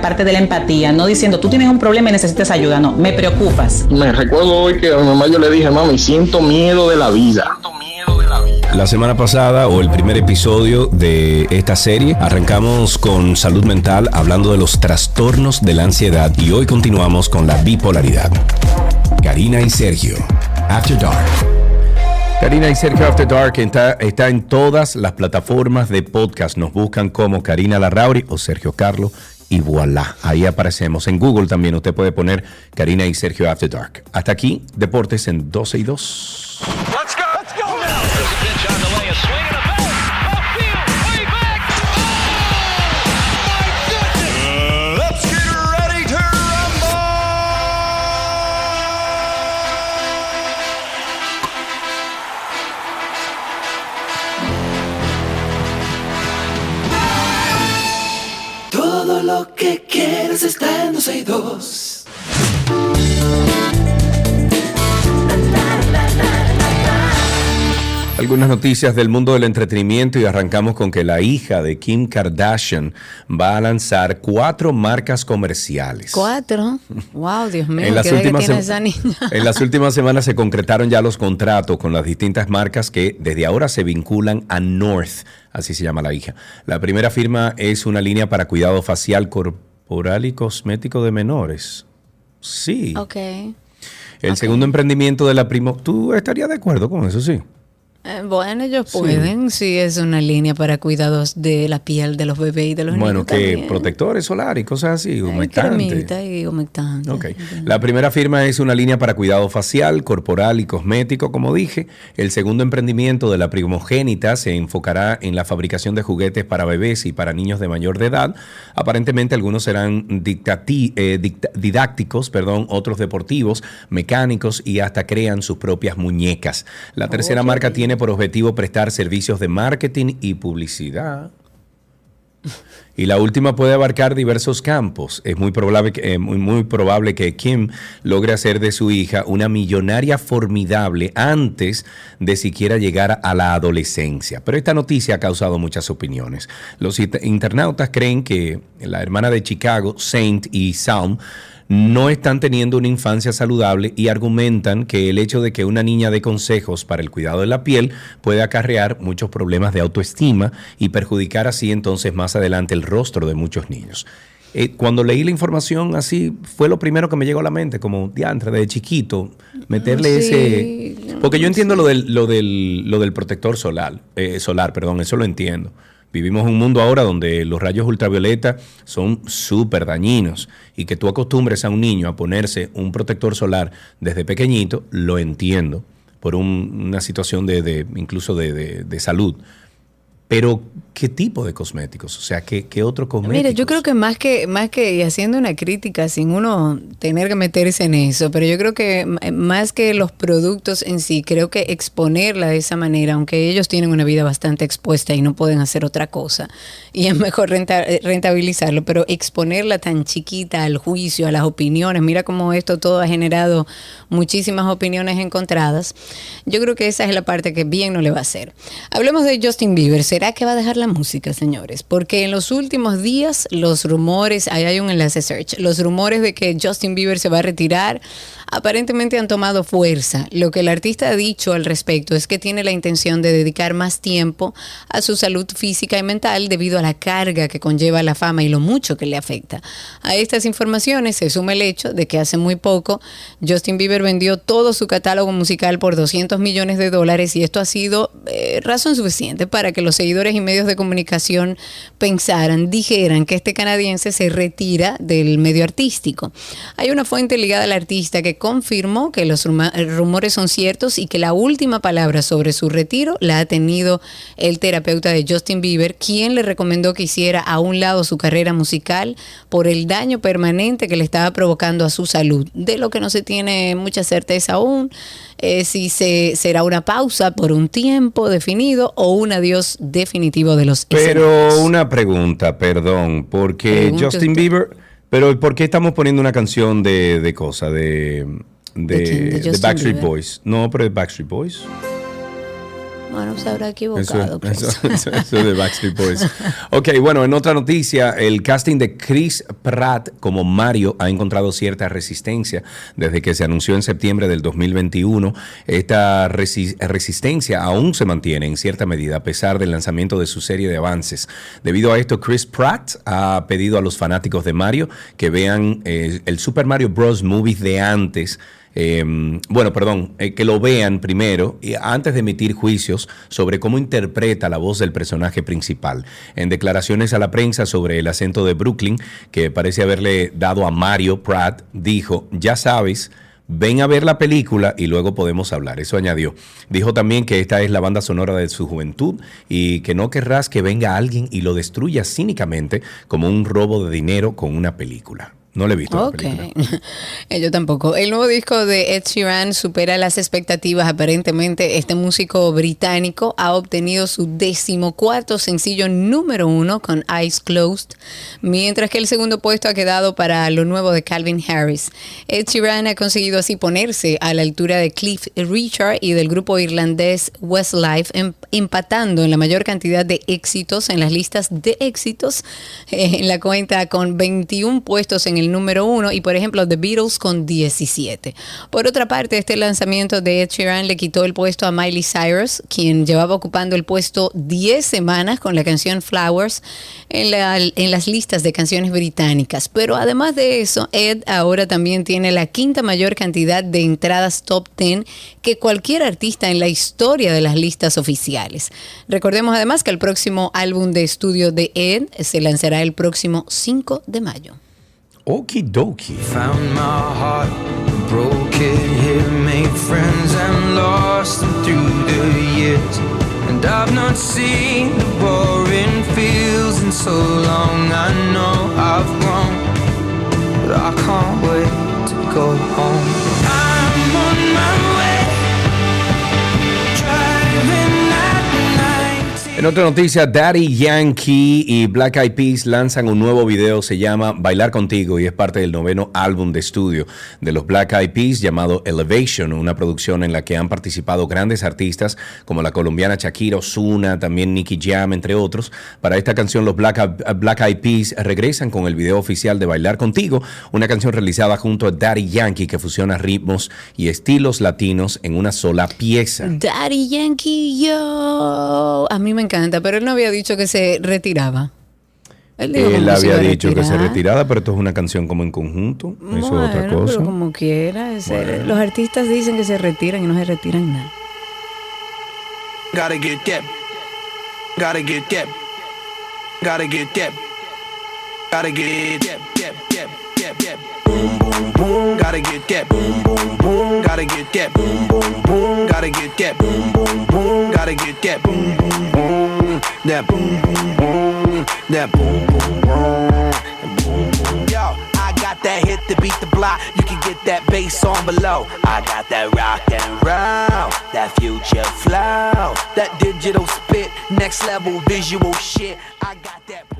parte de la empatía, no diciendo tú tienes un problema y necesitas ayuda, no, me preocupas. Me recuerdo hoy que a mi mamá yo le dije, mami, siento miedo de la vida. La semana pasada o el primer episodio de esta serie arrancamos con salud mental hablando de los trastornos de la ansiedad y hoy continuamos con la bipolaridad. Karina y Sergio, After Dark. Karina y Sergio After Dark está, está en todas las plataformas de podcast. Nos buscan como Karina Larrauri o Sergio Carlo y voilà, ahí aparecemos. En Google también usted puede poner Karina y Sergio After Dark. Hasta aquí, Deportes en 12 y 2. Que quieres está en 12 y 2. Algunas noticias del mundo del entretenimiento y arrancamos con que la hija de Kim Kardashian va a lanzar cuatro marcas comerciales. Cuatro. Wow, Dios mío, En las, ¿qué edad que últimas tiene esa niña? en las últimas semanas se concretaron ya los contratos con las distintas marcas que desde ahora se vinculan a North, así se llama la hija. La primera firma es una línea para cuidado facial, corporal y cosmético de menores. Sí. Ok. El segundo emprendimiento de la primo. ¿Tú estarías de acuerdo con eso? Sí. Eh, bueno, ellos pueden, sí. es una línea para cuidados de la piel de los bebés y de los Bueno, niños que también. protectores solares y cosas así, humectantes. y humectante. Ok. La primera firma es una línea para cuidado facial, corporal y cosmético, como dije. El segundo emprendimiento de la primogénita se enfocará en la fabricación de juguetes para bebés y para niños de mayor de edad. Aparentemente algunos serán eh, didácticos, perdón, otros deportivos, mecánicos y hasta crean sus propias muñecas. La tercera marca tiene por objetivo prestar servicios de marketing y publicidad. Y la última puede abarcar diversos campos. Es muy probable, que- eh, muy, muy probable que Kim logre hacer de su hija una millonaria formidable antes de siquiera llegar a la adolescencia. Pero esta noticia ha causado muchas opiniones. Los internautas creen que la hermana de Chicago, Saint y Salm, no están teniendo una infancia saludable y argumentan que el hecho de que una niña dé consejos para el cuidado de la piel puede acarrear muchos problemas de autoestima y perjudicar así entonces más adelante el rostro de muchos niños. Eh, cuando leí la información así, fue lo primero que me llegó a la mente, como diantre, de chiquito, meterle Sí, ese... Porque yo entiendo lo del, lo del, lo del protector solar, eh, solar, perdón, eso lo entiendo. Vivimos en un mundo ahora donde los rayos ultravioleta son súper dañinos y que tú acostumbres a un niño a ponerse un protector solar desde pequeñito, lo entiendo, por un- una situación de, incluso de- de salud. Pero, ¿qué tipo de cosméticos? O sea, ¿qué, qué otro cosmético? Mira, yo creo que más que más que y haciendo una crítica sin uno tener que meterse en eso, pero yo creo que m- más que los productos en sí, creo que exponerla de esa manera, aunque ellos tienen una vida bastante expuesta y no pueden hacer otra cosa, y es mejor renta- eh, rentabilizarlo, pero exponerla tan chiquita al juicio, a las opiniones, mira cómo esto todo ha generado muchísimas opiniones encontradas. Yo creo que esa es la parte que bien no le va a hacer. Hablemos de Justin Bieber. ¿Será que va a dejar la música, señores? Porque en los últimos días los rumores, ahí hay un enlace search, los rumores de que Justin Bieber se va a retirar aparentemente han tomado fuerza. Lo que el artista ha dicho al respecto es que tiene la intención de dedicar más tiempo a su salud física y mental debido a la carga que conlleva la fama y lo mucho que le afecta. A estas informaciones se suma el hecho de que hace muy poco Justin Bieber vendió todo su catálogo musical por 200 millones de dólares y esto ha sido eh, razón suficiente para que los seguidores y medios de comunicación pensaran, dijeran que este canadiense se retira del medio artístico. Hay una fuente ligada al artista que confirmó que los rumores son ciertos y que la última palabra sobre su retiro la ha tenido el terapeuta de Justin Bieber, quien le recomendó que hiciera a un lado su carrera musical por el daño permanente que le estaba provocando a su salud, de lo que no se tiene mucha certeza aún, si se, será una pausa por un tiempo definido o un adiós definitivo de los Pero una pregunta, perdón, porque Pregunte Justin usted. Bieber, pero ¿por qué estamos poniendo una canción de, de cosa, de, de, ¿De quién? ¿De de Justin Backstreet Bieber? Boys? No, pero de Backstreet Boys. Bueno, se habrá equivocado. pues. eso- eso- eso es de Backstreet Boys. Ok, bueno, en otra noticia, el casting de Chris Pratt como Mario ha encontrado cierta resistencia desde que se anunció en septiembre del 2021. Esta resi- resistencia aún se mantiene en cierta medida a pesar del lanzamiento de su serie de avances. Debido a esto, Chris Pratt ha pedido a los fanáticos de Mario que vean eh, el Super Mario Bros. Movies de antes. Eh, bueno, perdón, eh, que lo vean primero y antes de emitir juicios sobre cómo interpreta la voz del personaje principal. En declaraciones a la prensa sobre el acento de Brooklyn, que parece haberle dado a Mario Pratt, dijo, ya sabes, ven a ver la película y luego podemos hablar. Eso añadió. Dijo también que esta es la banda sonora de su juventud y que no querrás que venga alguien y lo destruya cínicamente como un robo de dinero con una película. No le he visto. la Ok, película. Eh, yo tampoco. El nuevo disco de Ed Sheeran supera las expectativas. Aparentemente, este músico británico ha obtenido su decimocuarto sencillo número uno con Eyes Closed, mientras que el segundo puesto ha quedado para lo nuevo de Calvin Harris. Ed Sheeran ha conseguido así ponerse a la altura de Cliff Richard y del grupo irlandés Westlife, em- empatando en la mayor cantidad de éxitos en las listas de éxitos en la cuenta con 21 puestos en el número uno y por ejemplo The Beatles con 17. Por otra parte, este lanzamiento de Ed Sheeran le quitó el puesto a Miley Cyrus, quien llevaba ocupando el puesto 10 semanas con la canción Flowers en, en las listas de canciones británicas. Pero además de eso, Ed ahora también tiene la quinta mayor cantidad de entradas top 10 que cualquier artista en la historia de las listas oficiales. Recordemos además que el próximo álbum de estudio de Ed se lanzará el próximo 5 de mayo. Okidoki. Found my heart, here, made friends and lost them through the years. And I've not seen the boring fields in so long. I know I've grown, but I can't wait to go home. I'm En otra noticia, Daddy Yankee y Black Eyed Peas lanzan un nuevo video, se llama Bailar Contigo y es parte del noveno álbum de estudio de los Black Eyed Peas llamado Elevation, una producción en la que han participado grandes artistas como la colombiana Shakira Ozuna, también Nicky Jam, entre otros. Para esta canción, los Black, Black Eyed Peas regresan con el video oficial de Bailar Contigo, una canción realizada junto a Daddy Yankee que fusiona ritmos y estilos latinos en una sola pieza. Daddy Yankee, yo. A mí me encanta, pero él no había dicho que se retiraba. Él, dijo había dicho que se retirada, pero esto es una canción como en conjunto. Eso es otra cosa. Pero como quiera. Los artistas dicen que se retiran y no se retiran nada. Gotta get that. Gotta get that. Gotta get that. Gotta get that. That, that. Boom, boom, boom. Gotta get that. Boom, boom, boom. Gotta get that. Boom, boom, boom. Gotta get that. Boom, boom, boom. Gotta get that. Boom, boom, boom. That boom, boom, boom. That boom. Boom, boom. Yo, I got that hit to beat the block. You can get that bass on below. I got that rock and roll, that future flow, that digital spit, next level visual shit. I got that.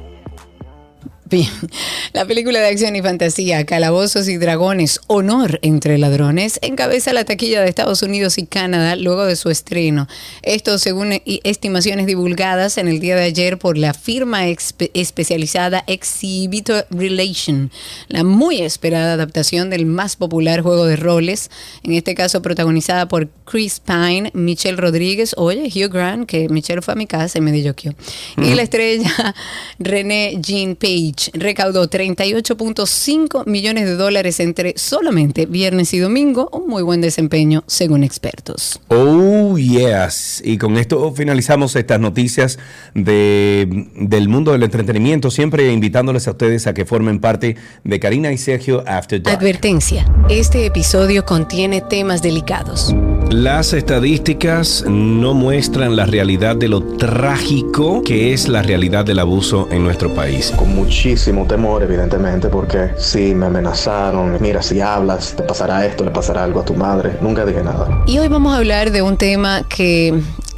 La película de acción y fantasía Calabozos y Dragones, Honor entre Ladrones, encabeza la taquilla de Estados Unidos y Canadá luego de su estreno. Esto según estimaciones divulgadas en el día de ayer por la firma expe- especializada Exhibitor Relation, la muy esperada adaptación del más popular juego de roles, en este caso protagonizada por Chris Pine, Michelle Rodríguez, oye, Hugh Grant, que Michelle fue a mi casa y me dijoqueó, y la estrella René Jean Page. Beach recaudó 38.5 millones de dólares entre solamente viernes y domingo, un muy buen desempeño según expertos. Oh, yes. Y con esto finalizamos estas noticias de, del mundo del entretenimiento, siempre invitándoles a ustedes a que formen parte de Karina y Sergio After Dark. Advertencia, este episodio contiene temas delicados. Las estadísticas no muestran la realidad de lo trágico que es la realidad del abuso en nuestro país. Con muchísimo temor, evidentemente, porque sí, me amenazaron. Mira, si hablas, te pasará esto, le pasará algo a tu madre. Nunca dije nada. Y hoy vamos a hablar de un tema que,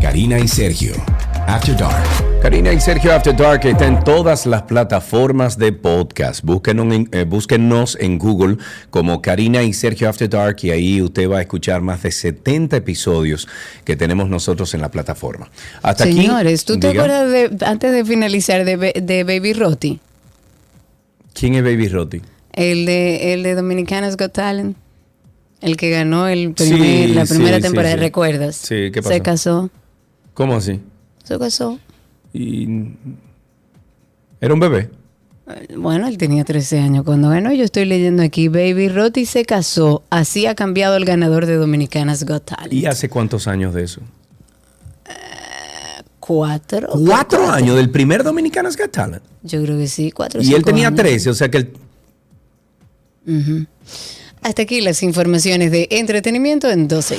Karina y Sergio, After Dark. Karina y Sergio After Dark está en todas las plataformas de podcast. Búsquenos en, eh, búsquenos en Google como Karina y Sergio After Dark y ahí usted va a escuchar más de 70 episodios que tenemos nosotros en la plataforma. Hasta Señores, aquí. ¿tú te diga, acuerdas de, antes de finalizar, de, de Baby Roti? ¿Quién es Baby Roti? El de, el de Dominicanas Got Talent. El que ganó el Sí, primer- la primera sí, temporada, sí. ¿recuerdas? Sí, ¿qué pasó? Se casó. ¿Cómo así? Se casó. Y era un bebé. Bueno, él tenía 13 años cuando ganó. Yo estoy leyendo aquí, Baby Roti se casó. Así ha cambiado el ganador de Dominicanas Got Talent. ¿Y hace cuántos años de eso? Cuatro. Cuatro años del primer Dominicanas Got Talent. Yo creo que sí, cuatro Y él tenía años. 13, o sea que él Ujú. Hasta aquí las informaciones de entretenimiento en 12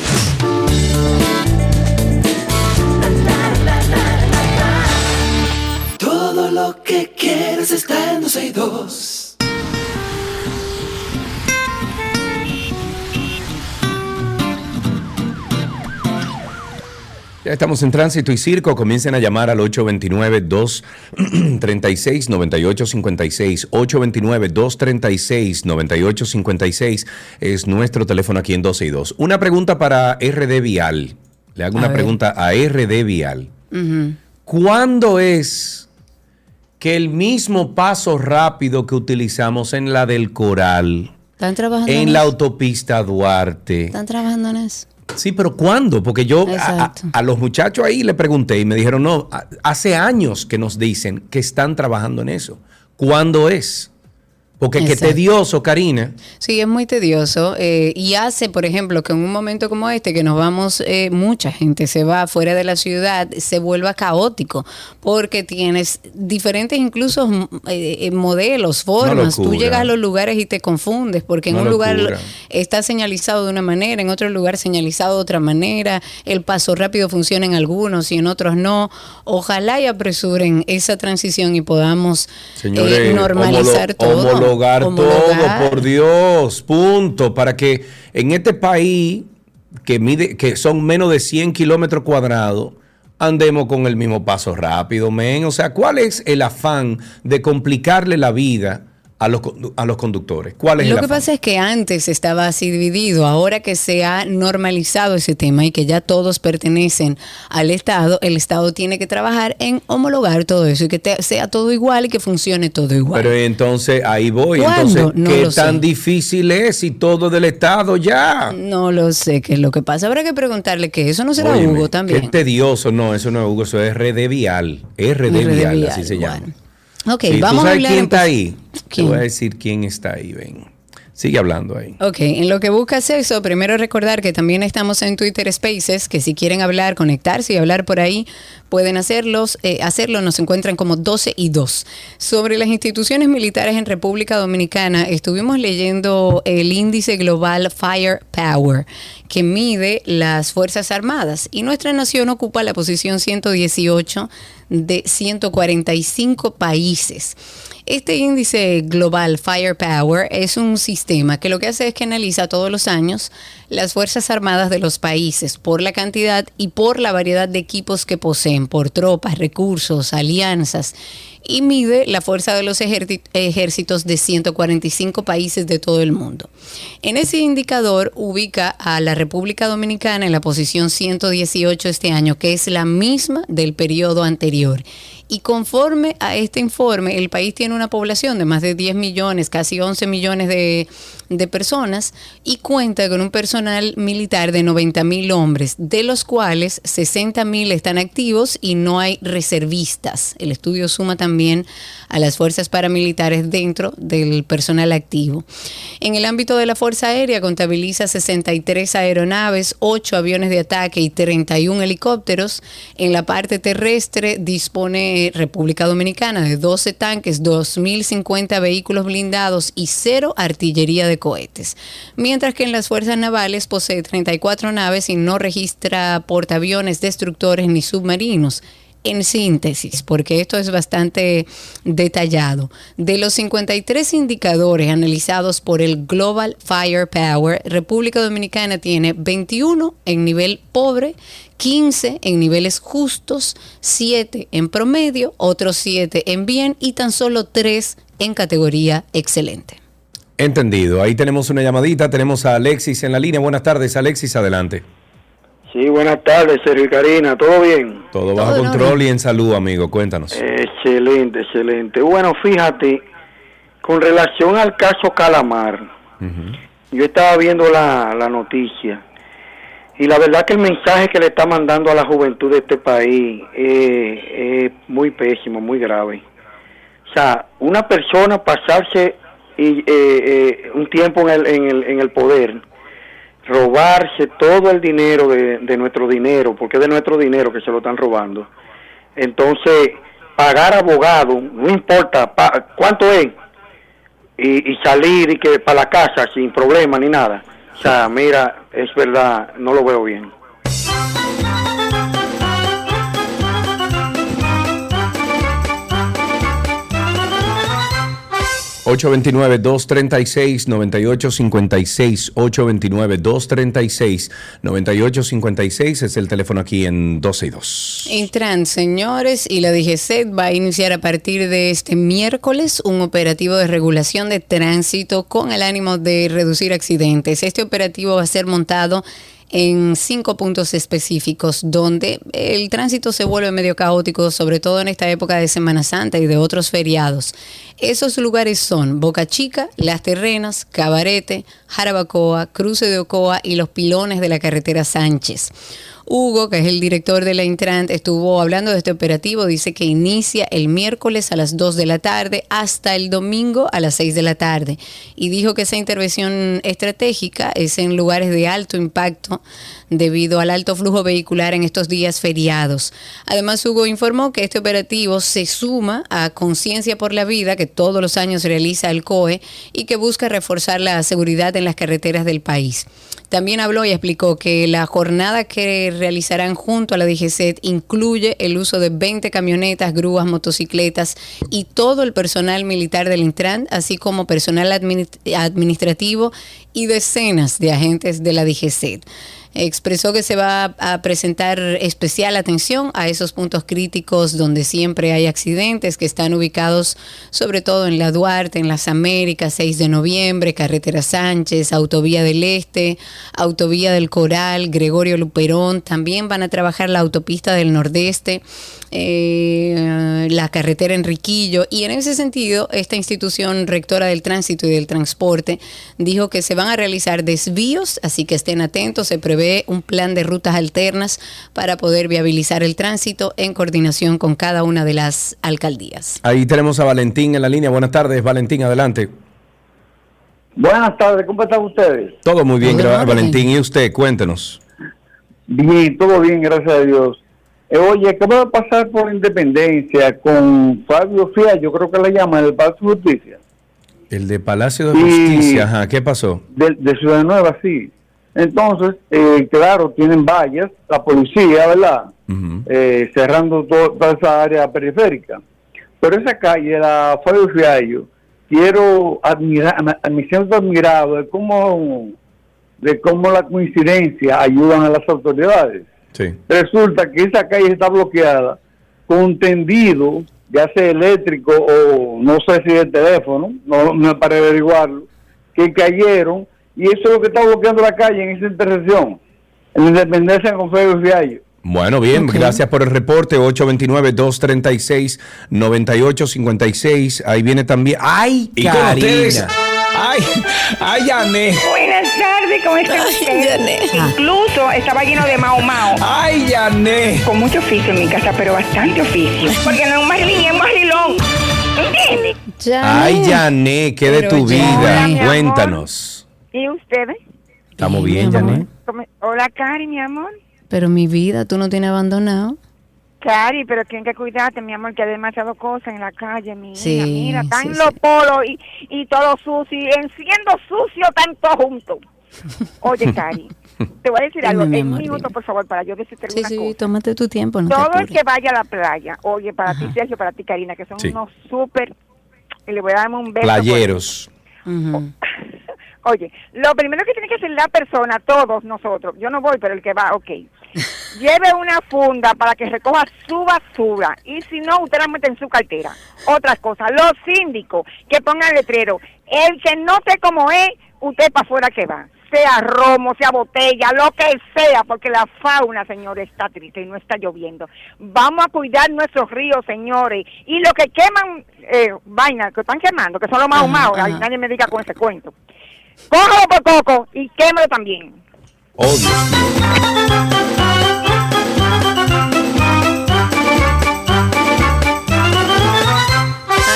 Todo lo que quieres está en 12 y 2. Ya estamos en tránsito y circo. Comiencen a llamar al 829-236-9856. 829-236-9856 es nuestro teléfono aquí en 12 y 2. Una pregunta para RD Vial. Le hago A una ver. pregunta a RD Vial. ¿Cuándo es que el mismo paso rápido que utilizamos en la del Coral, ¿Están trabajando en en la eso? autopista Duarte, ¿Están trabajando en eso? Sí, pero ¿cuándo? Porque yo a, los muchachos ahí le pregunté y me dijeron, no, hace años que nos dicen que están trabajando en eso. ¿Cuándo es? Porque qué Exacto. tedioso, Karina. Sí, es muy tedioso eh, y hace, por ejemplo, que en un momento como este, que nos vamos, eh, mucha gente se va fuera de la ciudad, se vuelva caótico, porque tienes diferentes incluso mm, eh, eh, modelos, formas. Tú llegas a los lugares y te confundes, porque en un lugar está señalizado de una manera, en otro lugar señalizado de otra manera, el paso rápido funciona en algunos y en otros no. Ojalá y apresuren esa transición y podamos Señores, eh, normalizar homolo- todo. Homologar, Homologar. todo, por Dios, punto. Para que en este país, que mide, que son menos de 100 kilómetros cuadrados, andemos con el mismo paso rápido, men. O sea, ¿cuál es el afán de complicarle la vida a los, a los conductores? ¿Cuál es Lo el que afán? pasa es que antes estaba así dividido, ahora que se ha normalizado ese tema y que ya todos pertenecen al Estado, el Estado tiene que trabajar en homologar todo eso y que te- sea todo igual y que funcione todo igual. Pero entonces ahí voy. ¿Cuándo? Entonces, No ¿qué lo tan sé. difícil es si todo del Estado ya? no lo sé qué es lo que pasa. Habrá que preguntarle que eso no será Óyeme, Hugo Qué también. tedioso. No, eso no es Hugo, eso es RD Vial. RD, RD Vial, Vial, así se llama. Ok, Sí, vamos ¿Tú a hablar quién está ahí? Te ¿Quién? voy a decir quién está ahí, ven. Sigue hablando ahí. Ok, en lo que buscas eso, primero recordar que también estamos en Twitter Spaces, que si quieren hablar, conectarse y hablar por ahí, pueden hacerlos, eh, hacerlo, nos encuentran como 12 y 2. Sobre las instituciones militares en República Dominicana, estuvimos leyendo el índice global Firepower, que mide las Fuerzas Armadas, y nuestra nación ocupa la posición 118 de 145 países. Este índice global Firepower es un sistema que lo que hace es que analiza todos los años las Fuerzas Armadas de los países por la cantidad y por la variedad de equipos que poseen, por tropas, recursos, alianzas, y mide la fuerza de los ejérci- ejércitos de 145 países de todo el mundo. En ese indicador ubica a la República Dominicana en la posición 118 este año, que es la misma del periodo anterior. Y conforme a este informe, el país tiene una población de más de 10 millones, casi 11 millones de, personas, y cuenta con un personal militar de 90 mil hombres, de los cuales 60 mil están activos y no hay reservistas. El estudio suma también a las fuerzas paramilitares dentro del personal activo. En el ámbito de la Fuerza Aérea contabiliza 63 aeronaves, 8 aviones de ataque y 31 helicópteros. En la parte terrestre dispone República Dominicana de 12 tanques, 2.050 vehículos blindados y cero artillería de cohetes. Mientras que en las fuerzas navales posee 34 naves y no registra portaaviones, destructores ni submarinos. En síntesis, porque esto es bastante detallado, de los 53 indicadores analizados por el Global Firepower, República Dominicana tiene 21 en nivel pobre, 15 en niveles justos, 7 en promedio, otros 7 en bien y tan solo 3 en categoría excelente. Entendido. Ahí tenemos una llamadita. Tenemos a Alexis en la línea. Buenas tardes, Alexis. Adelante. Sí, buenas tardes, Sergio y Karina, ¿todo bien? Todo bajo control y en salud, amigo. Cuéntanos. Excelente, excelente. Bueno, fíjate, con relación al caso Calamar, yo estaba viendo la, la noticia y la verdad que el mensaje que le está mandando a la juventud de este país eh, es muy pésimo, muy grave. O sea, una persona pasarse y, eh, eh, un tiempo en el, en, el, en el poder, robarse todo el dinero de, de nuestro dinero, porque es de nuestro dinero que se lo están robando. Entonces, pagar abogado, no importa pa- cuánto es, y, y salir y que para la casa sin problema ni nada. O sea, mira, es verdad, no lo veo bien. 829-236-9856. 829-236-9856 es el teléfono aquí en 12 y 2. Intran, señores, y la DGCET va a iniciar a partir de este miércoles un operativo de regulación de tránsito con el ánimo de reducir accidentes. Este operativo va a ser montado cinco puntos específicos donde el tránsito se vuelve medio caótico, sobre todo en esta época de Semana Santa y de otros feriados. Esos lugares son Boca Chica, Las Terrenas, Cabarete, Jarabacoa, Cruce de Ocoa y los pilones de la carretera Sánchez. Hugo, que es el director de la Intrant, estuvo hablando de este operativo. Dice que inicia el miércoles a las 2 de la tarde hasta el domingo a las 6 de la tarde. Y dijo que esa intervención estratégica es en lugares de alto impacto debido al alto flujo vehicular en estos días feriados. Además, Hugo informó que este operativo se suma a Conciencia por la Vida, que todos los años realiza el COE y que busca reforzar la seguridad en las carreteras del país. También habló y explicó que la jornada que realizarán junto a la DGCET incluye el uso de 20 camionetas, grúas, motocicletas y todo el personal militar del Intran, así como personal admini- administrativo y decenas de agentes de la DGCET. Expresó que se va a presentar especial atención a esos puntos críticos donde siempre hay accidentes que están ubicados sobre todo en la Duarte, en las Américas, 6 de noviembre, Carretera Sánchez, Autovía del Este, Autovía del Coral, Gregorio Luperón. También van a trabajar la autopista del Nordeste, eh, la carretera Enriquillo. Y en ese sentido, esta institución rectora del tránsito y del transporte dijo que se van a realizar desvíos, así que estén atentos. Se prevé un plan de rutas alternas para poder viabilizar el tránsito en coordinación con cada una de las alcaldías. Ahí tenemos a Valentín en la línea. Buenas tardes, Valentín, adelante. Buenas tardes, ¿cómo están ustedes? Todo muy bien. Valentín. ¿Y usted? Cuéntenos. Bien, todo bien, gracias a Dios. Eh, oye, acabo de pasar por Independencia con Fabio Fía, yo creo que le llaman el Palacio de Justicia, El de Palacio de Y- Justicia, ajá, ¿qué pasó? de, de Ciudad Nueva, sí. Entonces, eh, claro, tienen vallas, la policía, ¿verdad? Eh, cerrando to- toda esa área periférica. Pero esa calle, la Fabio Fiallo, quiero admirar, me siento admirado de cómo, de cómo la coincidencia ayudan a las autoridades. Sí. Resulta que esa calle está bloqueada con tendido, ya sea eléctrico o no sé si de teléfono, no no me para averiguarlo, que cayeron y eso es lo que está bloqueando la calle en esa intersección, en la Independencia con Fabio Fiallo. Bueno, bien, gracias por el reporte. 829-236-9856. Ahí viene también. ¡Ay, Y con Karina! ustedes, ay, ay, Yané. Buenas tardes, ¿cómo están ustedes? Incluso estaba lleno de mao mao. Ay, Yané. Con mucho oficio en mi casa, pero bastante oficio. Porque no es un marilín, es un marilón. ¿Entiendes? Ay, Yané, ¿qué de tu ya. vida? Hola. Cuéntanos. ¿Y ustedes? ¿Estamos bien? ¿Cómo- Hola, Cari, mi amor. Pero mi vida, tú no tienes abandonado. Cari, pero tienen que cuidarte, mi amor, que hay demasiado cosas en la calle, mi Sí, hija. Mira, están sí, los sí. polos y, y todo sucio. Y en siendo sucio, están todos juntos. Oye, Cari, te voy a decir algo. En un minuto, por favor, para yo decirte Sí, una sí, cosa. tómate tu tiempo, no te Todo el que vaya a la playa, oye, para ti, Sergio, para ti, Karina, que son Sí. unos súper, y le voy a dar un beso. Playeros. Oye, lo primero que tiene que hacer la persona, todos nosotros, yo no voy, pero el que va, ok, lleve una funda para que recoja su basura y si no, usted la mete en su cartera. Otra cosa, los síndicos que pongan letrero, el que no sé cómo es, usted para afuera que va, sea romo, sea botella, lo que sea, porque la fauna, señores, está triste y no está lloviendo. Vamos a cuidar nuestros ríos, señores, y lo que queman, eh, vaina, que están quemando, que son los más humados, nadie me diga con ese cuento. Cójalo por coco y quémalo también. Oh, Dios mío.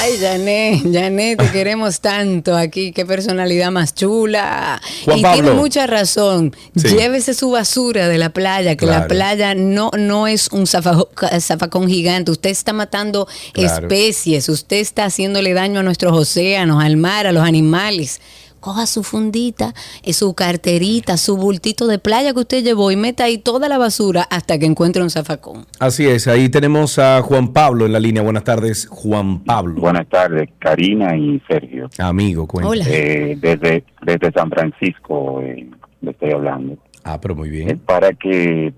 Ay, Janet, Janet, te queremos tanto aquí. Qué personalidad más chula. Juan y Pablo. tiene mucha razón. Sí. Llévese su basura de la playa, que la playa no, no es un zafajo- zafacón gigante. Usted está matando Claro. especies, usted está haciéndole daño a nuestros océanos, al mar, a los animales. Coja su fundita, eh, su carterita, su bultito de playa que usted llevó y meta ahí toda la basura hasta que encuentre un zafacón. Así es, ahí tenemos a Juan Pablo en la línea. Buenas tardes, Juan Pablo. Buenas tardes, Karina y Sergio. Amigo, cuenta. Hola. Eh, desde, desde San Francisco eh, le estoy hablando. Ah, pero muy Es bien. para que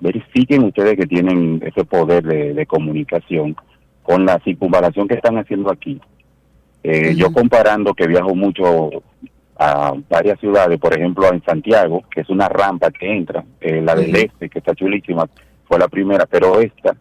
verifiquen ustedes que tienen ese poder de, de comunicación con la circunvalación que están haciendo aquí. Eh, Yo comparando que viajo mucho a varias ciudades, por ejemplo en Santiago, que es una rampa que entra, eh, la del este, que está chulísima, fue la primera, pero esta,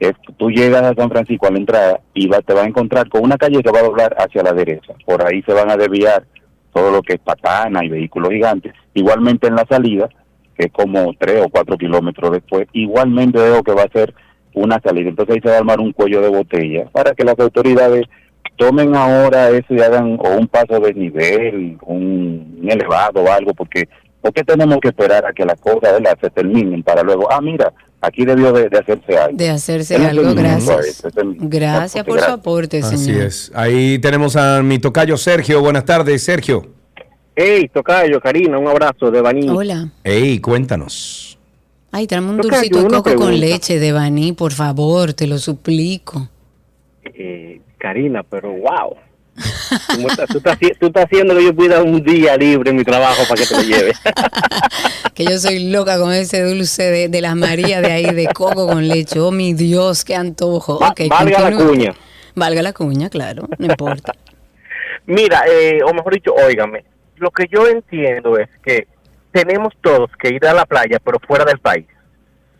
es, tú llegas a San Francisco a la entrada y va, te vas a encontrar con una calle que va a doblar hacia la derecha. Por ahí se van a desviar todo lo que es patana y vehículos gigantes. Igualmente en la salida, que es como tres o cuatro kilómetros después, igualmente veo que va a ser una salida. Entonces ahí se va a armar un cuello de botella para que las autoridades tomen ahora eso y hagan o un paso de nivel, un, un elevado o algo, porque ¿por qué tenemos que esperar a que las cosas ¿verdad? se terminen para luego, ah, mira, aquí debió de, de hacerse algo? De hacerse es algo, gracias. Gracias por su aporte, Así señor. es. Ahí tenemos a mi tocayo Sergio. Buenas tardes, Sergio. Hey, Tocayo, Karina, un abrazo de Baní. Hola. Ey, cuéntanos. Ay, tráeme un Tocayo, dulcito de coco con leche de Baní, por favor, te lo suplico. Eh, Karina, pero wow. Tú, estás- tú estás, haci- tú estás haciendo que yo pueda un día libre en mi trabajo para que te lo lleve. Que yo soy loca con ese dulce de, de las Marías de ahí, de coco con leche. Oh, mi Dios, qué antojo. Va- valga la cuña. Valga la cuña, claro, no importa. Mira, eh, o mejor dicho, óigame, lo que yo entiendo es que tenemos todos que ir a la playa, pero fuera del país.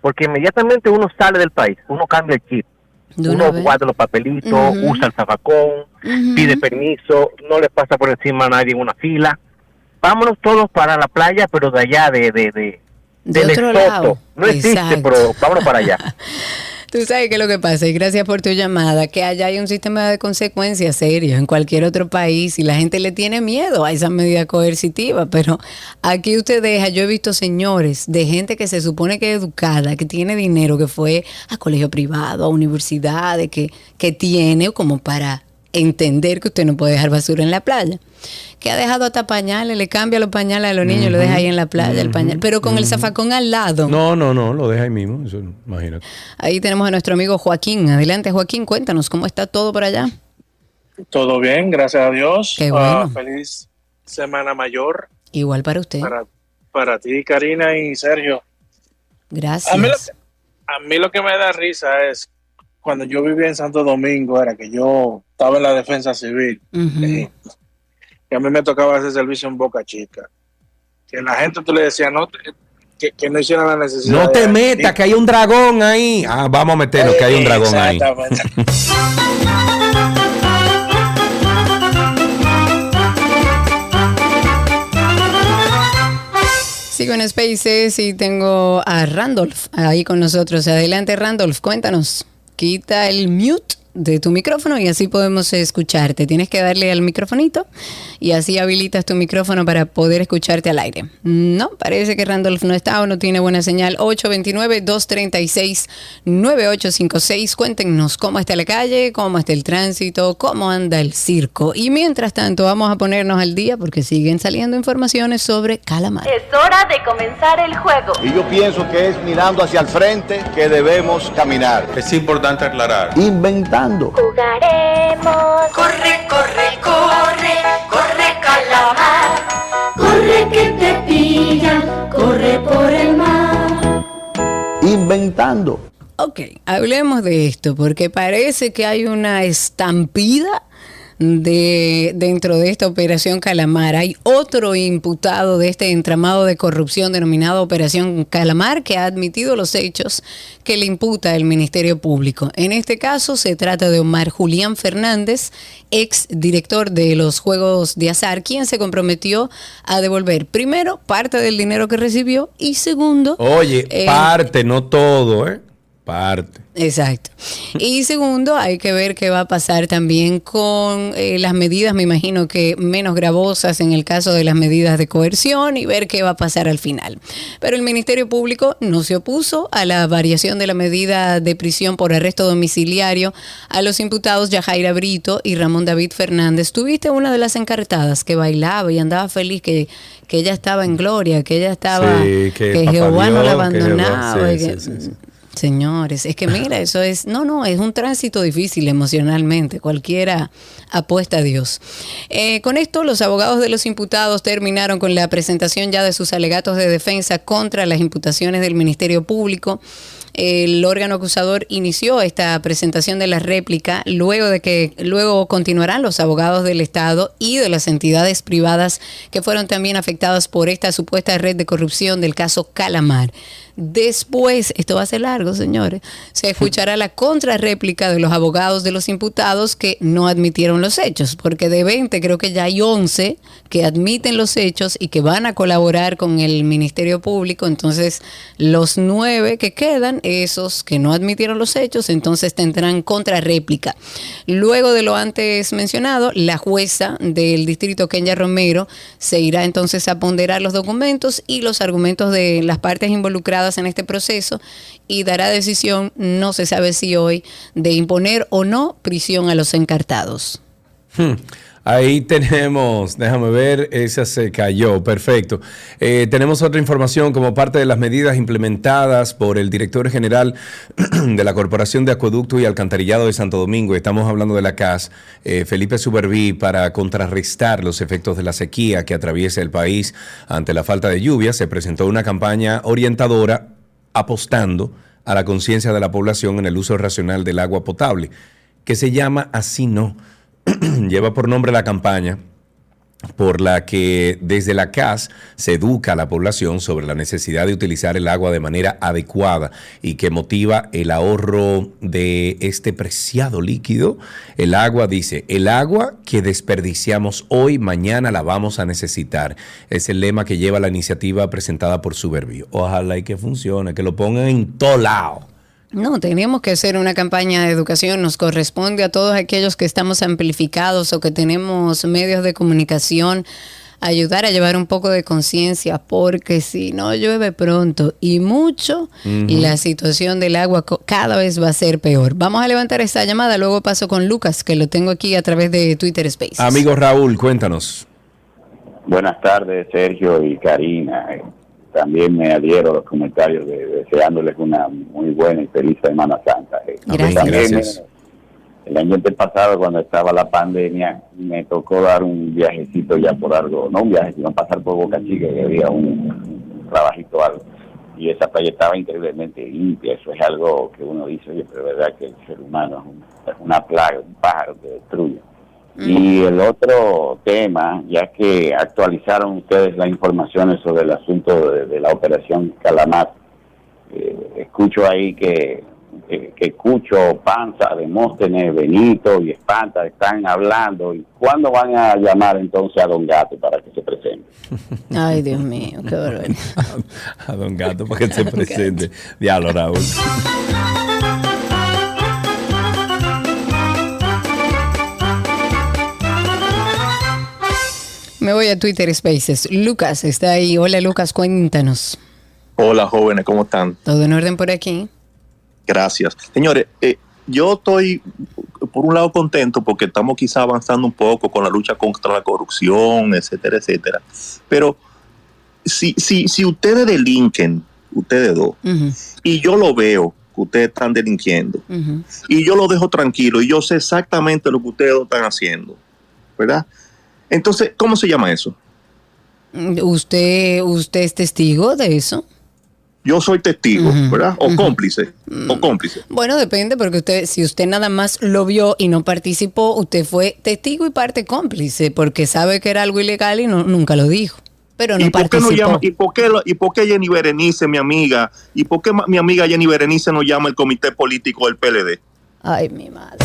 Porque inmediatamente uno sale del país, uno cambia el chip. Uno vez. guarda los papelitos, usa el zafacón, pide permiso, no le pasa por encima a nadie en una fila. Vámonos todos para la playa, pero de allá, de, de, de, De del otro lado. No existe, pero vámonos para allá. Tú sabes qué es lo que pasa, y gracias por tu llamada, que allá hay un sistema de consecuencias serio en cualquier otro país y la gente le tiene miedo a esa medida coercitiva, pero aquí usted deja, yo he visto señores de gente que se supone que es educada, que tiene dinero, que fue a colegio privado, a universidades, que, que tiene como para entender que usted no puede dejar basura en la playa. Que ha dejado hasta pañales, le cambia los pañales a los niños y lo deja ahí en la playa, el pañal. Pero con el zafacón al lado. No, no, no, lo deja ahí mismo. Eso, imagínate. Ahí tenemos a nuestro amigo Joaquín. Adelante, Joaquín, cuéntanos cómo está todo por allá. Todo bien, gracias a Dios. Qué Ah, bueno. feliz Semana Mayor Igual para usted. para, para ti, Karina y Sergio. Gracias. A mí, lo que, a mí lo que me da risa es cuando yo vivía en Santo Domingo, era que yo estaba en la defensa civil eh, y a mí me tocaba hacer servicio en Boca Chica. Que la gente tú le decías no, te- que, que no hicieran la necesidad. No te metas, que hay un dragón ahí. Ah, vamos a meternos, que hay un dragón ahí. Sigo en Spaces y tengo a Randolph ahí con nosotros. Adelante, Randolph, cuéntanos. Quita el mute de tu micrófono y así podemos escucharte. Tienes que darle al microfonito y así habilitas tu micrófono para poder escucharte al aire. No, parece que Randolph no está o no tiene buena señal. 829-236-9856. Cuéntenos cómo está la calle, cómo está el tránsito, cómo anda el circo. Y mientras tanto, vamos a ponernos al día porque siguen saliendo informaciones sobre Calamar. Es hora de comenzar el juego. Y yo pienso que es mirando hacia el frente que debemos caminar. Es importante aclarar. Jugaremos. Corre, corre, corre, corre calamar. Corre que te pillan, corre por el mar. Inventando. Ok, hablemos de esto, porque parece que hay una estampida de dentro de esta operación Calamar. Hay otro imputado de este entramado de corrupción denominado Operación Calamar que ha admitido los hechos que le imputa el Ministerio Público. En este caso se trata de Omar Julián Fernández, ex director de los Juegos de Azar, quien se comprometió a devolver primero parte del dinero que recibió y segundo... Oye, eh, parte, no todo, ¿eh? Parte. Exacto. Y segundo, hay que ver qué va a pasar también con eh, las medidas, me imagino que menos gravosas en el caso de las medidas de coerción y ver qué va a pasar al final. Pero el Ministerio Público no se opuso a la variación de la medida de prisión por arresto domiciliario a los imputados Yajaira Brito y Ramón David Fernández. Tuviste una de las encartadas que bailaba y andaba feliz, que, que ella estaba en gloria, que ella estaba, Sí, que que, Jehová no la Dios, que Jehová- abandonaba. y sí, sí. Señores, es que mira, eso es, no, no, es un tránsito difícil emocionalmente, cualquiera apuesta a Dios. Eh, con esto, los abogados de los imputados terminaron con la presentación ya de sus alegatos de defensa contra las imputaciones del Ministerio Público. El órgano acusador inició esta presentación de la réplica luego de que luego continuarán los abogados del Estado y de las entidades privadas que fueron también afectadas por esta supuesta red de corrupción del caso Calamar. Después, esto va a ser largo, señores, se escuchará la contrarréplica de los abogados de los imputados que no admitieron los hechos, porque de 20 creo que ya hay 11 que admiten los hechos y que van a colaborar con el Ministerio Público, entonces los nueve que quedan, esos que no admitieron los hechos, entonces tendrán contrarréplica. Luego de lo antes mencionado, la jueza del distrito Kenya Romero se irá entonces a ponderar los documentos y los argumentos de las partes involucradas en este proceso y dará decisión, no se sabe si hoy, de imponer o no prisión a los encartados. Hmm. Ahí tenemos, déjame ver, esa se cayó, perfecto. Eh, tenemos otra información como parte de las medidas implementadas por el director general de la Corporación de Acueducto y Alcantarillado de Santo Domingo, estamos hablando de la CAS, eh, Felipe Superví, para contrarrestar los efectos de la sequía que atraviesa el país ante la falta de lluvia, se presentó una campaña orientadora apostando a la conciencia de la población en el uso racional del agua potable, que se llama Así No. Lleva por nombre la campaña por la que desde la CAS se educa a la población sobre la necesidad de utilizar el agua de manera adecuada y que motiva el ahorro de este preciado líquido. El agua dice, el agua que desperdiciamos hoy, mañana la vamos a necesitar. Es el lema que lleva la iniciativa presentada por Suberbio. Ojalá y que funcione, que lo pongan en todo lado. No, tenemos que hacer una campaña de educación. Nos corresponde a todos aquellos que estamos amplificados o que tenemos medios de comunicación ayudar a llevar un poco de conciencia, porque si no llueve pronto y mucho, Ujú. la situación del agua cada vez va a ser peor. Vamos a levantar esta llamada, luego paso con Lucas, que lo tengo aquí a través de Twitter Spaces. Amigo Raúl, cuéntanos. Buenas tardes, Sergio y Karina. También me adhiero a los comentarios de, deseándoles una muy buena y feliz Semana Santa. Eh, Gracias. también, Gracias. el año pasado, cuando estaba la pandemia, me tocó dar un viajecito ya por algo, no un viaje, sino pasar por Boca Chica, que había un, un trabajito algo. Y esa playa estaba increíblemente limpia. Eso es algo que uno dice, oye, pero es verdad que el ser humano es, un- es una plaga, un pájaro que destruye. Y el otro tema, ya que actualizaron ustedes las informaciones sobre el asunto de, de la operación Calamar, eh, escucho ahí que, que, que Cucho, Panza, Demóstenes, Benito y Espanta están hablando. ¿Y cuándo van a llamar entonces a Don Gato para que se presente? Ay, Dios mío, qué barbaridad. A Don Gato para que se presente. Diablo, Raúl. Me voy a Twitter Spaces. Lucas está ahí. Hola Lucas, cuéntanos. Hola jóvenes, ¿cómo están? ¿Todo en orden por aquí? Gracias. Señores, eh, yo estoy por un lado contento porque estamos quizá avanzando un poco con la lucha contra la corrupción, etcétera, etcétera. Pero si, si, si ustedes delinquen, ustedes dos, y yo lo veo que ustedes están delinquiendo, y yo lo dejo tranquilo, y yo sé exactamente lo que ustedes dos están haciendo, ¿verdad? Entonces, ¿cómo se llama eso? ¿Usted, usted es testigo de eso? Yo soy testigo, ¿verdad? O cómplice, o cómplice. Bueno, depende, porque usted, si usted nada más lo vio y no participó, usted fue testigo y parte cómplice, porque sabe que era algo ilegal y no, nunca lo dijo. Pero no ¿Y por, qué no llama, y, por qué, ¿Y por qué Jenny Berenice, mi amiga, y por qué mi amiga Jenny Berenice no llama el comité político del PLD? Ay, mi madre.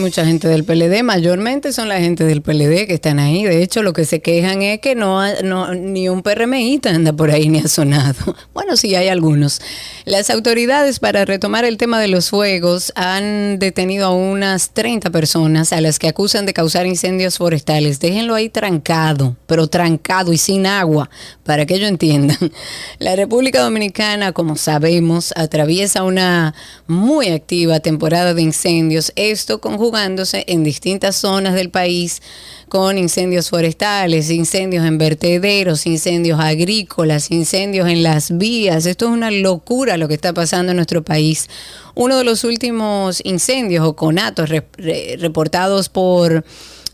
Mucha gente del PLD, mayormente son la gente del PLD que están ahí. De hecho, lo que se quejan es que no, no ni un PRMista anda por ahí ni ha sonado. Bueno, sí hay algunos. Las autoridades para retomar el tema de los fuegos han detenido a unas 30 personas a las que acusan de causar incendios forestales. Déjenlo ahí trancado, pero trancado y sin agua, para que ellos entiendan. La República Dominicana, como sabemos, atraviesa una muy activa temporada de incendios, esto conjugándose en distintas zonas del país con incendios forestales, incendios en vertederos, incendios agrícolas, incendios en las vías. Esto es una locura lo que está pasando en nuestro país. Uno de los últimos incendios o conatos re- re- reportados por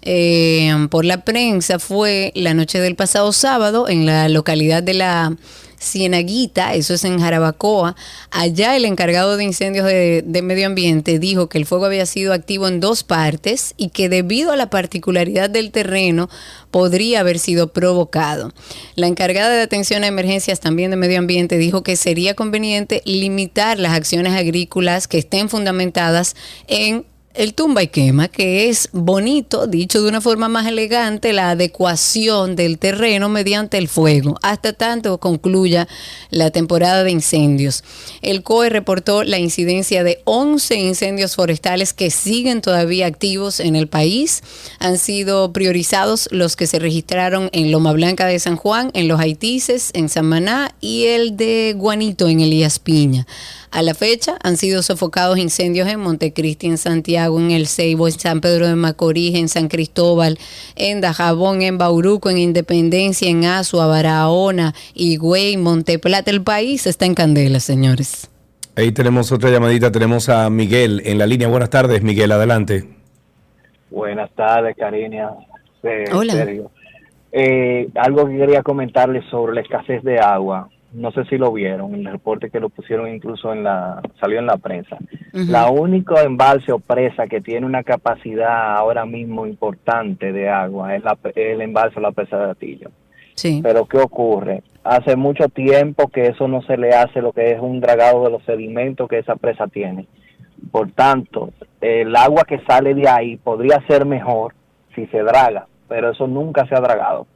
eh, por la prensa fue la noche del pasado sábado en la localidad de la Cienaguita, eso es en Jarabacoa. Allá el encargado de incendios de, de medio ambiente dijo que el fuego había sido activo en dos partes y que debido a la particularidad del terreno podría haber sido provocado. La encargada de atención a emergencias también de medio ambiente dijo que sería conveniente limitar las acciones agrícolas que estén fundamentadas en el tumba y quema, que es bonito, dicho de una forma más elegante, la adecuación del terreno mediante el fuego, hasta tanto concluya la temporada de incendios. El COE reportó la incidencia de 11 incendios forestales que siguen todavía activos en el país. Han sido priorizados los que se registraron en Loma Blanca de San Juan, en Los Haitises, en Samaná y el de Guanito en Elías Piña. A la fecha han sido sofocados incendios en Montecristi, en Santiago, en El Ceibo, en San Pedro de Macorís, en San Cristóbal, en Dajabón, en Bauruco, en Independencia, en Azua, Barahona, Higüey, Monteplata. El país está en candela, señores. Ahí tenemos otra llamadita, tenemos a Miguel en la línea. Buenas tardes, Miguel, adelante. Buenas tardes, Cariña. Eh, Hola. Sergio. Eh, algo que quería comentarles sobre la escasez de agua. No sé si lo vieron, el reporte que lo pusieron incluso en la, salió en la prensa. La única embalse o presa que tiene una capacidad ahora mismo importante de agua es la, el embalse o la presa de Atillo. Sí. Pero ¿qué ocurre? Hace mucho tiempo que eso no se le hace lo que es un dragado de los sedimentos que esa presa tiene. Por tanto, el agua que sale de ahí podría ser mejor si se draga, pero eso nunca se ha dragado.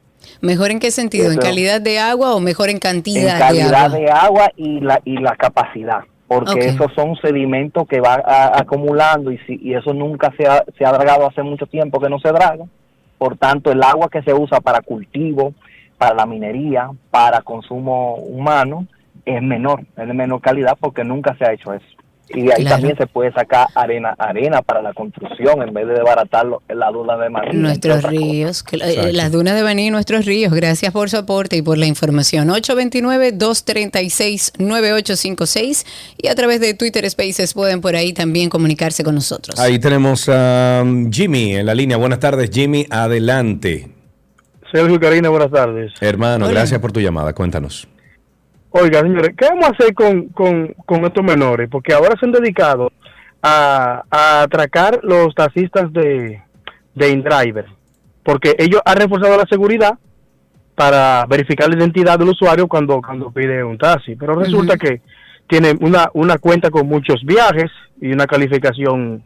¿Mejor en qué sentido? ¿En calidad de agua o mejor en En cantidad, calidad de agua? de agua y la, y la capacidad. porque Ok. esos son sedimentos que va a- acumulando y, si, y eso nunca se ha, se ha dragado hace mucho tiempo que no se draga. Por tanto, el agua que se usa para cultivo, para la minería, para consumo humano, es menor, es de menor calidad porque nunca se ha hecho eso. Y de ahí Claro. también se puede sacar arena arena para la construcción en vez de desbaratar la duda de María. Nuestros ríos, que- eh, las dunas de Baní, nuestros ríos. Gracias por su aporte y por la información. 829-236-9856 y a través de Twitter Spaces pueden por ahí también comunicarse con nosotros. Ahí tenemos a um, Jimmy en la línea. Buenas tardes, Jimmy. Adelante. Sergio Karina, buenas tardes. Hermano, Hola. gracias por tu llamada. Cuéntanos. Oiga, señores, ¿qué vamos a hacer con, con, con estos menores? Porque ahora se han dedicado a, a atracar los taxistas de, de InDriver. Porque ellos han reforzado la seguridad para verificar la identidad del usuario cuando, cuando pide un taxi. Pero resulta que tienen una, una cuenta con muchos viajes y una calificación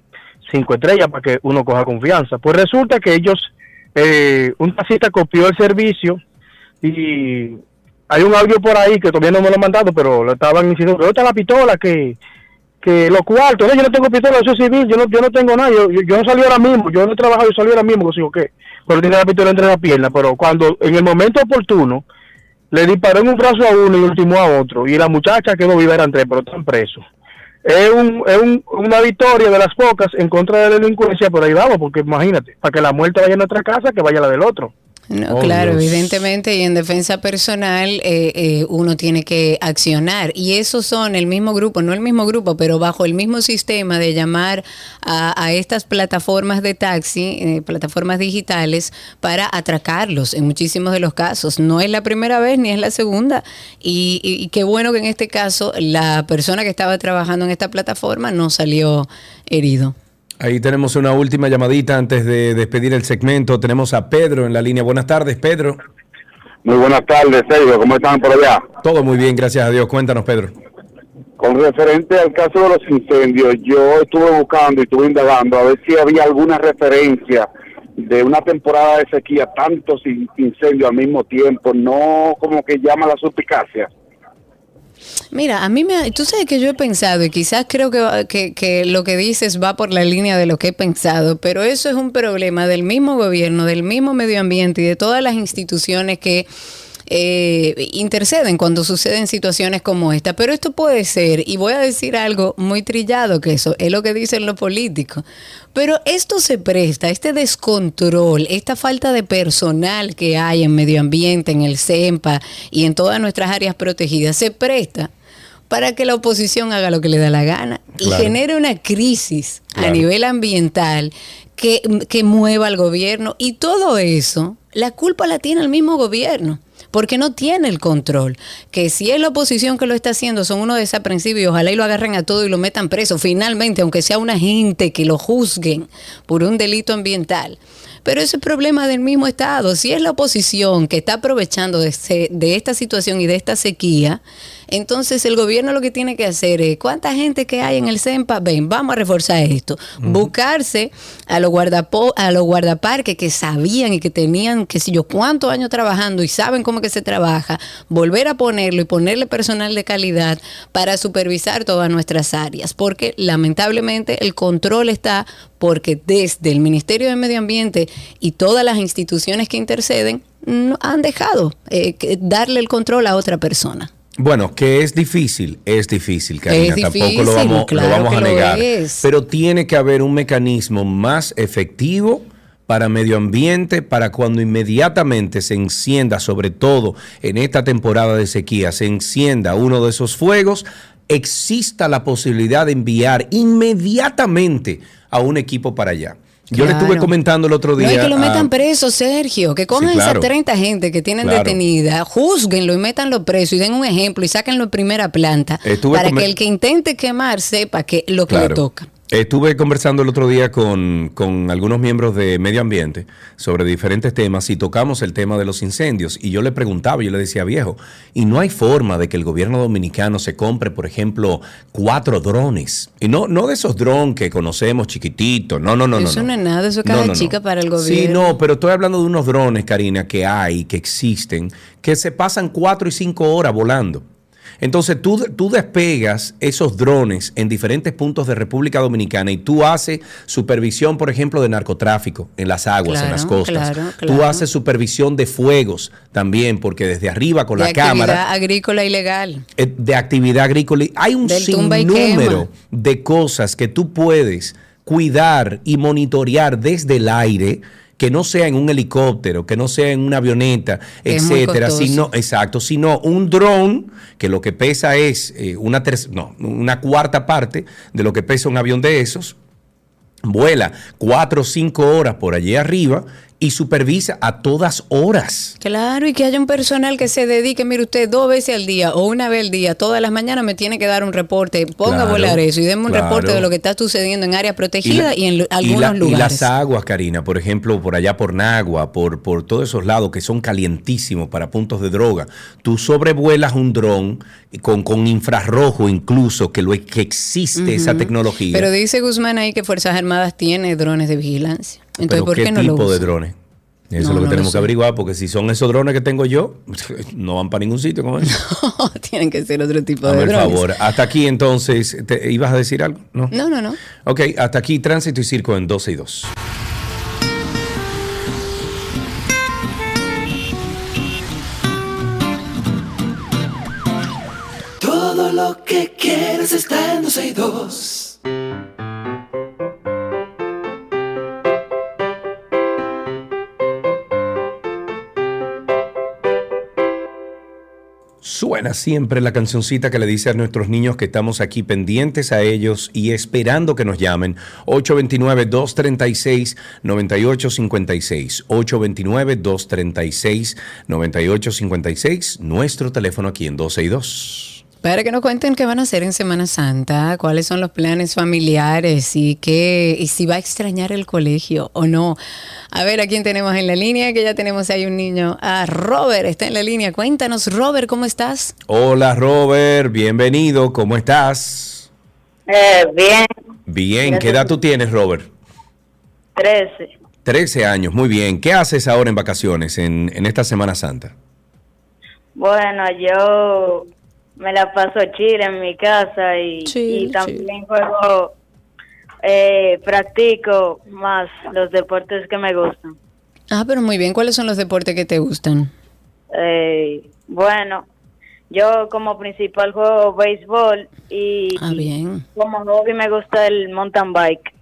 cinco estrellas para que uno coja confianza. Pues resulta que ellos, eh, un taxista copió el servicio y hay un audio por ahí que todavía no me lo han mandado, pero lo estaban diciendo, ¿dónde está la pistola? Que, que los cuartos, no, yo no tengo pistola, yo soy civil, yo no, yo no tengo nada, yo, yo, no salí ahora mismo, yo no he trabajado, yo salí ahora mismo, que qué, pero tiene la pistola entre las piernas, pero cuando en el momento oportuno le disparó en un brazo a uno y ultimó a otro, y la muchacha quedó viva, eran tres, pero están presos. Es, un, es un- una victoria de las pocas en contra de la delincuencia, pero ahí vamos, porque imagínate, para que la muerte vaya a nuestra casa, que vaya la del otro. No, Oh, claro, Dios. evidentemente, y en defensa personal eh, eh, uno tiene que accionar. Y esos son el mismo grupo, no el mismo grupo, pero bajo el mismo sistema de llamar a, a estas plataformas de taxi, eh, plataformas digitales, para atracarlos en muchísimos de los casos. No es la primera vez ni es la segunda. Y, y- y qué bueno que en este caso la persona que estaba trabajando en esta plataforma no salió herido. Ahí tenemos una última llamadita antes de despedir el segmento. Tenemos a Pedro en la línea. Buenas tardes, Pedro. Muy buenas tardes, Sergio. ¿Cómo están por allá? Todo muy bien, gracias a Dios. Cuéntanos, Pedro. Con referente al caso de los incendios, yo estuve buscando y estuve indagando a ver si había alguna referencia de una temporada de sequía, tantos in- incendios al mismo tiempo, no como que llama la suspicacia. Mira, a mí me... Tú sabes que yo he pensado y quizás creo que, que, que lo que dices va por la línea de lo que he pensado, pero eso es un problema del mismo gobierno, del mismo medio ambiente y de todas las instituciones que eh, interceden cuando suceden situaciones como esta. Pero esto puede ser, y voy a decir algo muy trillado, que eso es lo que dicen los políticos, pero esto se presta, este descontrol, esta falta de personal que hay en medio ambiente, en el CEMPA y en todas nuestras áreas protegidas, se presta para que la oposición haga lo que le da la gana y Claro. genere una crisis a nivel ambiental que, que mueva al gobierno y todo eso, la culpa la tiene el mismo gobierno. Porque no tiene el control. Que si es la oposición que lo está haciendo, son unos desaprensivos y ojalá y lo agarren a todo y lo metan preso. Finalmente, aunque sea una gente que lo juzguen por un delito ambiental. Pero ese es problema del mismo Estado. Si es la oposición que está aprovechando de, de esta situación y de esta sequía, entonces el gobierno lo que tiene que hacer es, ¿cuánta gente que hay en el CEMPA? Ven, vamos a reforzar esto. Buscarse a los, guardapo, a los guardaparques que sabían y que tenían, qué sé yo, cuántos años trabajando y saben cómo que se trabaja, volver a ponerlo y ponerle personal de calidad para supervisar todas nuestras áreas. Porque lamentablemente el control está porque desde el Ministerio de Medio Ambiente y todas las instituciones que interceden no han dejado eh, darle el control a otra persona. Bueno, que es difícil, es difícil, Karina, Es tampoco difícil, lo vamos, claro lo vamos a negar. Pero tiene que haber un mecanismo más efectivo para medio ambiente, para cuando inmediatamente se encienda, sobre todo en esta temporada de sequía, se encienda uno de esos fuegos, exista la posibilidad de enviar inmediatamente a un equipo para allá. Yo le Claro. estuve comentando el otro día. No es que lo a- metan preso, Sergio, que cojan Sí, claro. esas 30 gente que tienen Claro. detenida, juzguenlo y métanlo preso y den un ejemplo y sáquenlo en primera planta Estuve para que el que intente quemar sepa que lo que le toca. Estuve conversando el otro día con, con algunos miembros de medio ambiente sobre diferentes temas y tocamos el tema de los incendios. Y yo le preguntaba, yo le decía, viejo, y no hay forma de que el gobierno dominicano se compre, por ejemplo, cuatro drones. Y no, no de esos drones que conocemos chiquititos, no, no, no, no. eso no. no, es nada, eso es No, no, no. chica para el Sí, gobierno. no, pero estoy hablando de unos drones, Karina, que hay, que existen, que se pasan cuatro y cinco horas volando. Entonces tú, tú despegas esos drones en diferentes puntos de República Dominicana y tú haces supervisión, por ejemplo, de narcotráfico en las aguas, en las costas. claro, Tú claro. haces supervisión de fuegos también, porque desde arriba con de la actividad cámara agrícola ilegal. eh, de actividad agrícola. Hay un sinnúmero de cosas que tú puedes cuidar y monitorear desde el aire que no sea en un helicóptero, que no sea en una avioneta, Que etcétera, sino exacto, sino un dron que lo que pesa es eh, una no, una cuarta parte de lo que pesa un avión de esos, vuela cuatro o cinco horas por allí arriba y supervisa a todas horas. Claro, y que haya un personal que se dedique, mire usted, dos veces al día o una vez al día, todas las mañanas me tiene que dar un reporte, ponga a volar eso y denme un claro. reporte de lo que está sucediendo en áreas protegidas y, en y algunos la- y lugares. las aguas, Karina, por ejemplo, por allá por Nagua, por, por todos esos lados que son calientísimos para puntos de droga. Tú sobrevuelas un dron con, con infrarrojo incluso, que, lo, que existe esa tecnología. Pero dice Guzmán ahí que Fuerzas Armadas tiene drones de vigilancia. Entonces, Pero ¿por ¿qué, qué no lo tipo de usa? drones? Eso No, es lo que no lo tenemos sé. que averiguar, porque si son esos drones que tengo yo, no van para ningún sitio con eso. Tienen que ser otro tipo de drones. favor. Hasta aquí entonces, ¿te, ¿ibas a decir algo? No. No, no, no. Ok, hasta aquí Tránsito y Circo en 12 y 2. Todo lo que quieres está en 12 y 2. Suena siempre la cancioncita que le dice a nuestros niños que estamos aquí pendientes a ellos y esperando que nos llamen. 829-236-9856. 829-236-9856. Nuestro teléfono aquí en 12 y 2. Para que nos cuenten qué van a hacer en Semana Santa, cuáles son los planes familiares y qué y si va a extrañar el colegio o no. A ver, ¿a quién tenemos en la línea? Que ya tenemos ahí un niño. Ah, Robert está en la línea. Cuéntanos, Robert, ¿cómo estás? Hola Robert, bienvenido. ¿Cómo estás? Eh, bien, Bien, ¿qué edad tú tienes, Robert? 13. 13 años, muy bien. ¿Qué haces ahora en vacaciones, en, en esta Semana Santa? Bueno, yo me la paso chile en mi casa y, y también juego, eh, practico más los deportes que me gustan. Ah, pero muy bien. ¿Cuáles son los deportes que te gustan? Eh, bueno, yo como principal juego béisbol y Ah, bien. como hobby me gusta el mountain bike.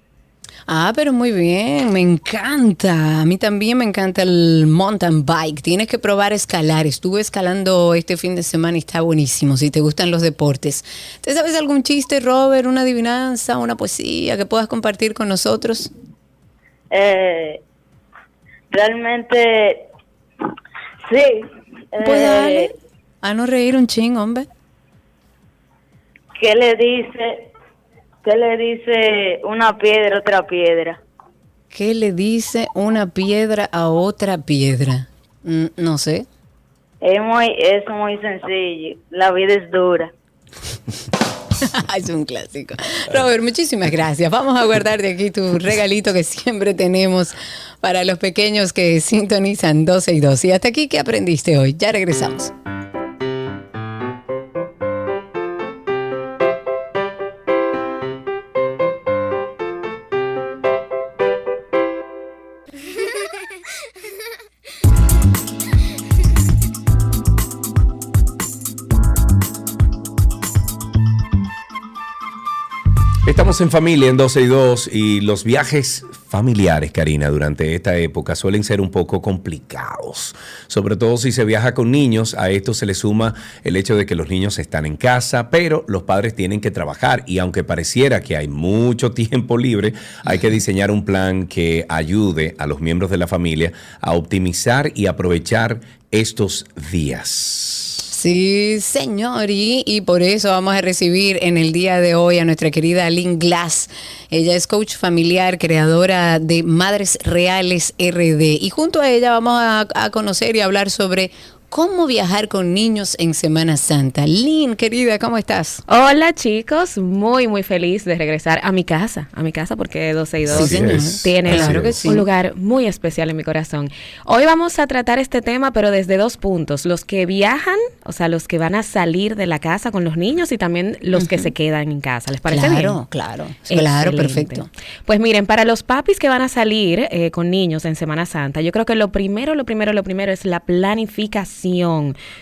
Ah, pero muy bien, me encanta. A mí también me encanta el mountain bike. Tienes que probar escalar. Estuve escalando este fin de semana y está buenísimo si te gustan los deportes. ¿Te sabes algún chiste, Robert, una adivinanza, una poesía que puedas compartir con nosotros? Eh, realmente, sí. Pues eh, dale. A no reír un ching, hombre. ¿Qué le dice? ¿Qué le dice una piedra a otra piedra? ¿Qué le dice una piedra a otra piedra? Mm, no sé. Es muy, es muy sencillo. La vida es dura. es un clásico. Robert, muchísimas gracias. Vamos a guardar de aquí tu regalito que siempre tenemos para los pequeños que sintonizan 12 y 2. Y hasta aquí, ¿qué aprendiste hoy? Ya regresamos. En familia en 12 y 2 y los viajes familiares, Karina, durante esta época suelen ser un poco complicados. Sobre todo si se viaja con niños, a esto se le suma el hecho de que los niños están en casa, pero los padres tienen que trabajar y aunque pareciera que hay mucho tiempo libre, hay que diseñar un plan que ayude a los miembros de la familia a optimizar y aprovechar estos días. Sí, señor, y, y por eso vamos a recibir en el día de hoy a nuestra querida Lynn Glass. Ella es coach familiar, creadora de Madres Reales RD. Y junto a ella vamos a, a conocer y hablar sobre cómo viajar con niños en Semana Santa. Lynn, querida, ¿cómo estás? Hola chicos, muy muy feliz de regresar a mi casa, a mi casa porque 12 y 2 Sí, señor. tiene Claro que sí. un lugar muy especial en mi corazón. Hoy vamos a tratar este tema pero desde dos puntos, los que viajan, o sea, los que van a salir de la casa con los niños y también los que se quedan en casa. ¿Les parece Claro, bien? claro, claro, Excelente. perfecto. Pues miren, para los papis que van a salir eh, con niños en Semana Santa, yo creo que lo primero, lo primero, lo primero es la planificación.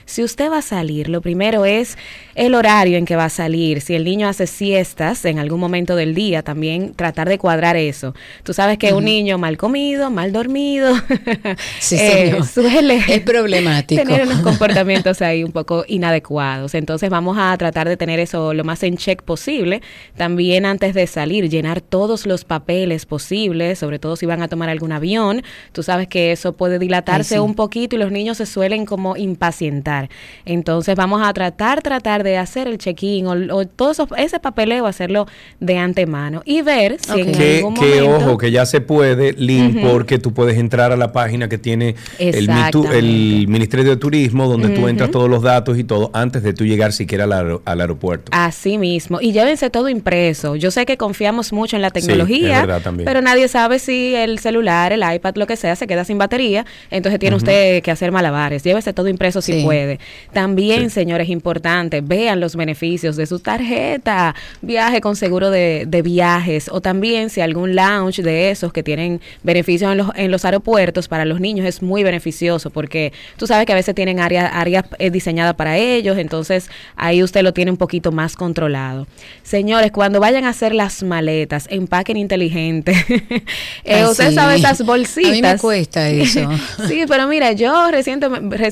Si usted va a salir, lo primero es el horario en que va a salir. Si el niño hace siestas en algún momento del día, también tratar de cuadrar eso. Tú sabes que un niño mal comido, mal dormido, Sí, eh, suele Es problemático. tener unos comportamientos ahí un poco inadecuados. Entonces vamos a tratar de tener eso lo más en check posible. También antes de salir, llenar todos los papeles posibles, sobre todo si van a tomar algún avión. Tú sabes que eso puede dilatarse Ay, sí. un poquito y los niños se suelen como impacientar. Entonces vamos a tratar, tratar de hacer el check-in o, o todo eso- ese papeleo, hacerlo de antemano y ver si en Que, algún que, momento... ojo, que ya se puede, Lynn, porque tú puedes entrar a la página que tiene el, el Ministerio de Turismo, donde tú entras todos los datos y todo antes de tú llegar siquiera al, aer- al aeropuerto. Así mismo. Y llévense todo impreso. Yo sé que confiamos mucho en la Sí, tecnología, verdad pero nadie sabe si el celular, el iPad, lo que sea, se queda sin batería. Entonces tiene usted que hacer malabares. Llévese todo impreso si Sí. puede. También, señores, importante, vean los beneficios de su tarjeta. Viaje con seguro de, de viajes. O también si algún lounge de esos que tienen beneficios en los, en los aeropuertos para los niños es muy beneficioso porque tú sabes que a veces tienen áreas área, diseñadas para ellos. Entonces ahí usted lo tiene un poquito más controlado. Señores, cuando vayan a hacer las maletas, empaquen inteligente. Eh, Ay, usted sí. sabe esas bolsitas. A mí me cuesta eso. sí, pero mira, yo reciente,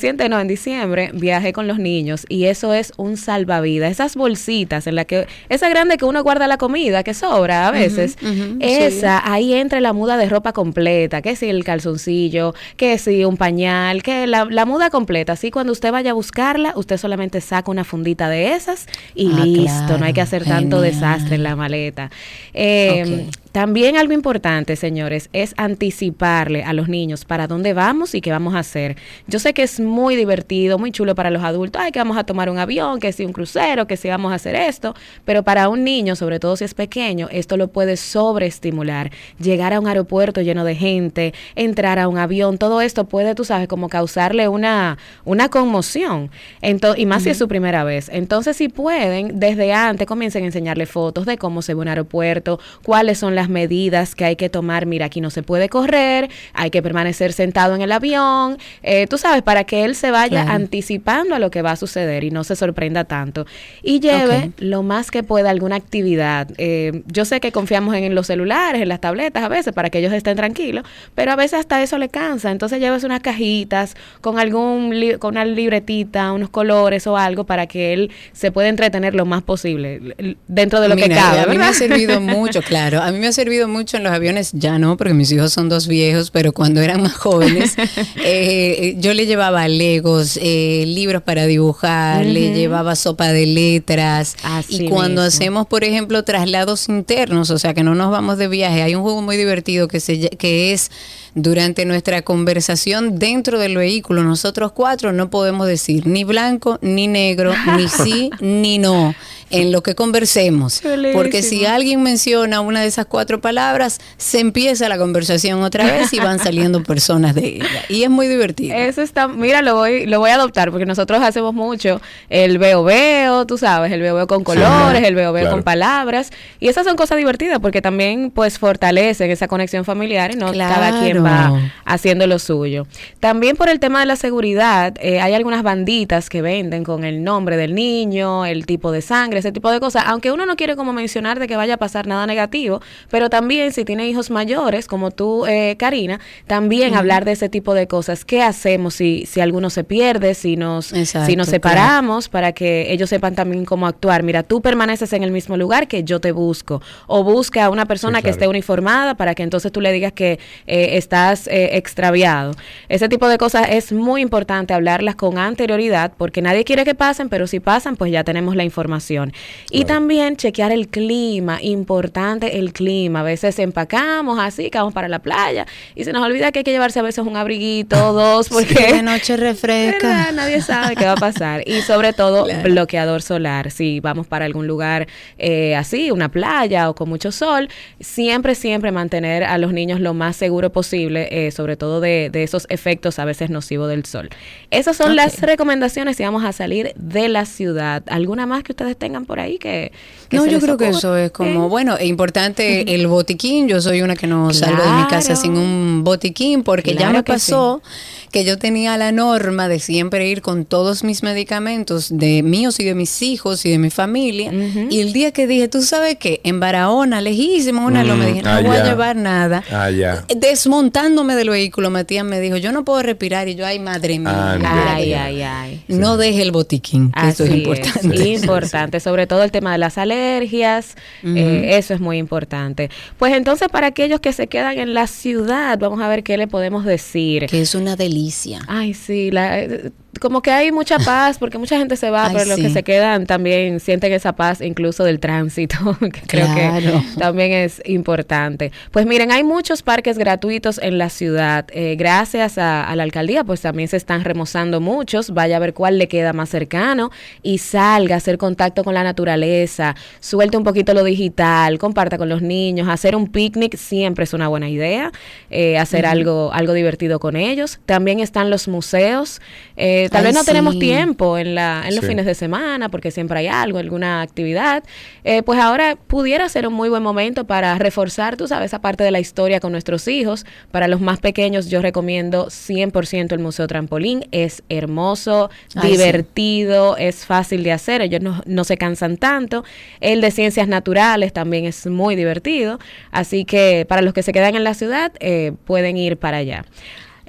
reciente no, en diciembre viajé con los niños y eso es un salvavidas. Esas bolsitas en la que, esa grande que uno guarda la comida que sobra a veces, esa, ahí entra la muda de ropa completa, que si el calzoncillo, que si un pañal, que la, la muda completa. Así cuando usted vaya a buscarla, usted solamente saca una fundita de esas y Ah, listo, no hay que hacer tanto desastre en la maleta. Eh. También algo importante, señores, es anticiparle a los niños para dónde vamos y qué vamos a hacer. Yo sé que es muy divertido, muy chulo para los adultos, ay, que vamos a tomar un avión, que si un crucero, que si vamos a hacer esto, pero para un niño, sobre todo si es pequeño, esto lo puede sobreestimular. Llegar a un aeropuerto lleno de gente, entrar a un avión, todo esto puede, tú sabes, como causarle una, una conmoción. Ento- y más si es su primera vez. Entonces, si pueden, desde antes comiencen a enseñarle fotos de cómo se ve un aeropuerto, cuáles son las medidas que hay que tomar. Mira, aquí no se puede correr, hay que permanecer sentado en el avión. eh, tú sabes, para que él se vaya Claro. anticipando a lo que va a suceder y no se sorprenda tanto. Y lleve lo más que pueda alguna actividad. Eh, yo sé que confiamos en los celulares, en las tabletas a veces para que ellos estén tranquilos, pero a veces hasta eso le cansa. Entonces llévese unas cajitas con algún con una libretita, unos colores o algo para que él se pueda entretener lo más posible dentro de lo que cabe. A mí me ha servido mucho, claro. A mí me ha servido mucho en los aviones, ya no, porque mis hijos son dos viejos, pero cuando eran más jóvenes, eh, yo le llevaba legos, eh, libros para dibujar, le llevaba sopa de letras. Así y cuando mismo. hacemos, por ejemplo, traslados internos, o sea, que no nos vamos de viaje, hay un juego muy divertido que, se, que es durante nuestra conversación dentro del vehículo, nosotros cuatro no podemos decir ni blanco, ni negro, ni sí, ni no en lo que conversemos. Porque si alguien menciona una de esas cuatro palabras, se empieza la conversación otra vez y van saliendo personas de ella. Y es muy divertido. Eso está, mira, lo voy, lo voy a adoptar porque nosotros hacemos mucho el veo veo, tú sabes, el veo veo con colores, el veo veo claro. con palabras y esas son cosas divertidas porque también pues fortalecen esa conexión familiar y no cada quien Claro. Va haciendo lo suyo. También por el tema de la seguridad, eh, hay algunas banditas que venden con el nombre del niño, el tipo de sangre, ese tipo de cosas, aunque uno no quiere como mencionar de que vaya a pasar nada negativo, pero también si tiene hijos mayores, como tú, eh, Karina, también hablar de ese tipo de cosas. ¿Qué hacemos si, si alguno se pierde, si nos, Exacto, si nos claro. separamos, para que ellos sepan también cómo actuar? Mira, tú permaneces en el mismo lugar que yo te busco, o busca a una persona Sí, que esté uniformada para que entonces tú le digas que eh, estás eh, extraviado. Ese tipo de cosas es muy importante hablarlas con anterioridad porque nadie quiere que pasen, pero si pasan, pues ya tenemos la información. Y también chequear el clima, importante el clima. A veces empacamos así, que vamos para la playa y se nos olvida que hay que llevarse a veces un abriguito, dos, porque de noche refresca. ¿verdad? nadie sabe qué va a pasar. Y sobre todo, bloqueador solar. Si vamos para algún lugar eh, así, una playa o con mucho sol, siempre, siempre mantener a los niños lo más seguro posible, eh, sobre todo de, de esos efectos a veces nocivos del sol. Esas son las recomendaciones si vamos a salir de la ciudad. ¿Alguna más que ustedes tengan por ahí que... que No, yo creo que eso es como, ¿Eh? bueno, es importante el botiquín. Yo soy una que no salgo de mi casa sin un botiquín porque ya me pasó que yo tenía la norma de siempre ir con todos mis medicamentos de míos y de mis hijos y de mi familia. Y el día que dije, tú sabes qué, en Barahona, lejísimo, una lo me dije, no ah, voy a llevar nada. Ah, ya. Desmontándome del vehículo, Matías me dijo, yo no puedo respirar. Y yo, ay, madre mía. Ay, ay, ay. No deje el botiquín, que eso es importante. importante, sobre todo el tema de las alergias, eh, eso es muy importante. Pues entonces para aquellos que se quedan en la ciudad, vamos a ver qué le podemos decir. Que es una delicia. Ay, sí, la- eh, como que hay mucha paz, porque mucha gente se va, Ay, pero los sí. que se quedan también sienten esa paz incluso del tránsito, que creo que también es importante. Pues miren, hay muchos parques gratuitos en la ciudad. Eh, gracias a, a la alcaldía, pues también se están remozando muchos. Vaya a ver cuál le queda más cercano y salga a hacer contacto con la naturaleza, suelte un poquito lo digital, comparta con los niños, hacer un picnic siempre es una buena idea, eh, hacer algo, algo divertido con ellos. También están los museos. Eh, tal Ay, vez no tenemos tiempo en, la, en los Sí. fines de semana porque siempre hay algo, alguna actividad. Eh, pues ahora pudiera ser un muy buen momento para reforzar, tú sabes, esa parte de la historia con nuestros hijos. Para los más pequeños yo recomiendo 100% el Museo Trampolín. Es hermoso, Ay, sí. divertido, es fácil de hacer, ellos no, no se cansan tanto. El de ciencias naturales también es muy divertido. Así que para los que se quedan en la ciudad, eh, pueden ir para allá.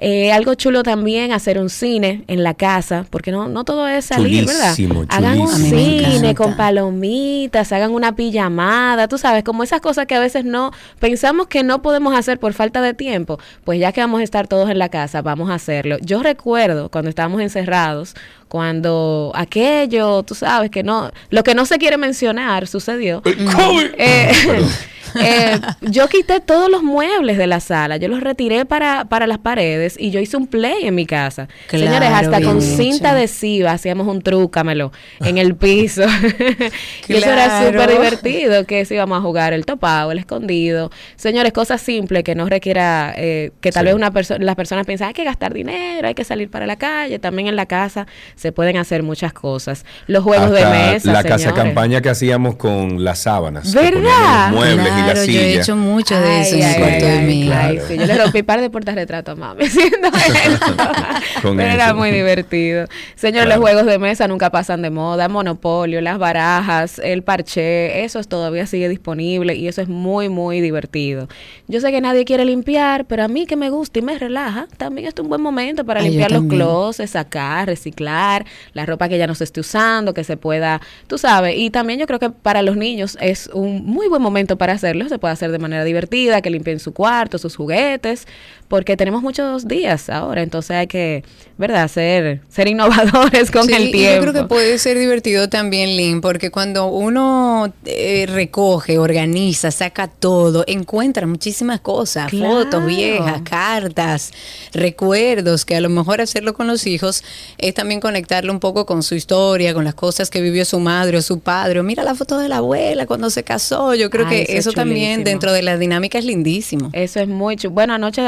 Eh, algo chulo también, hacer un cine en la casa, porque no, no todo es salir, Chulísimo, ¿verdad? Hagan un chulísimo. Cine con palomitas, hagan una pijamada, tú sabes, como esas cosas que a veces no pensamos que no podemos hacer por falta de tiempo, pues ya que vamos a estar todos en la casa, vamos a hacerlo. Yo recuerdo cuando estábamos encerrados, cuando aquello, tú sabes, que no, lo que no se quiere mencionar sucedió. Eh, eh, yo quité todos los muebles de la sala, yo los retiré para, para las paredes y yo hice un play en mi casa. Claro, Señores, hasta con hecho. cinta adhesiva hacíamos un trúcamelo en el piso. y eso era Claro. súper divertido, que si íbamos a jugar el topado, el escondido. Señores, cosas simples que no requiera, eh, que tal vez una persona, las personas piensan, hay que gastar dinero, hay que salir para la calle. También en la casa se pueden hacer muchas cosas. Los juegos de mesa, La casa señores. campaña que hacíamos con las sábanas. ¿Verdad? los muebles y la Claro, yo he hecho mucho de eso Ay, en el cuarto ay, de ay, sí, yo le rompí par de portarretratos a mami eso. Era muy divertido. Señor, los juegos de mesa nunca pasan de moda. Monopolio, las barajas, el parché, eso es- todavía sigue disponible y eso es muy, muy divertido. Yo sé que nadie quiere limpiar, pero a mí que me gusta y me relaja, también es un buen momento para Ay, limpiar los closets, sacar, reciclar, la ropa que ya no se esté usando, que se pueda, tú sabes. Y también yo creo que para los niños es un muy buen momento para Se puede hacer de manera divertida, que limpien su cuarto, sus juguetes, porque tenemos muchos días ahora, entonces hay que, ¿verdad?, ser, ser innovadores con Sí, el tiempo. Yo creo que puede ser divertido también, Lynn, porque cuando uno eh, recoge, organiza, saca todo, encuentra muchísimas cosas, Claro. fotos viejas, cartas, recuerdos, que a lo mejor hacerlo con los hijos es también conectarlo un poco con su historia, con las cosas que vivió su madre o su padre. o Mira la foto de la abuela cuando se casó. Yo creo Ay, que eso es eso también dentro de la dinámica es lindísimo. Eso es muy chulo. Bueno, anoche,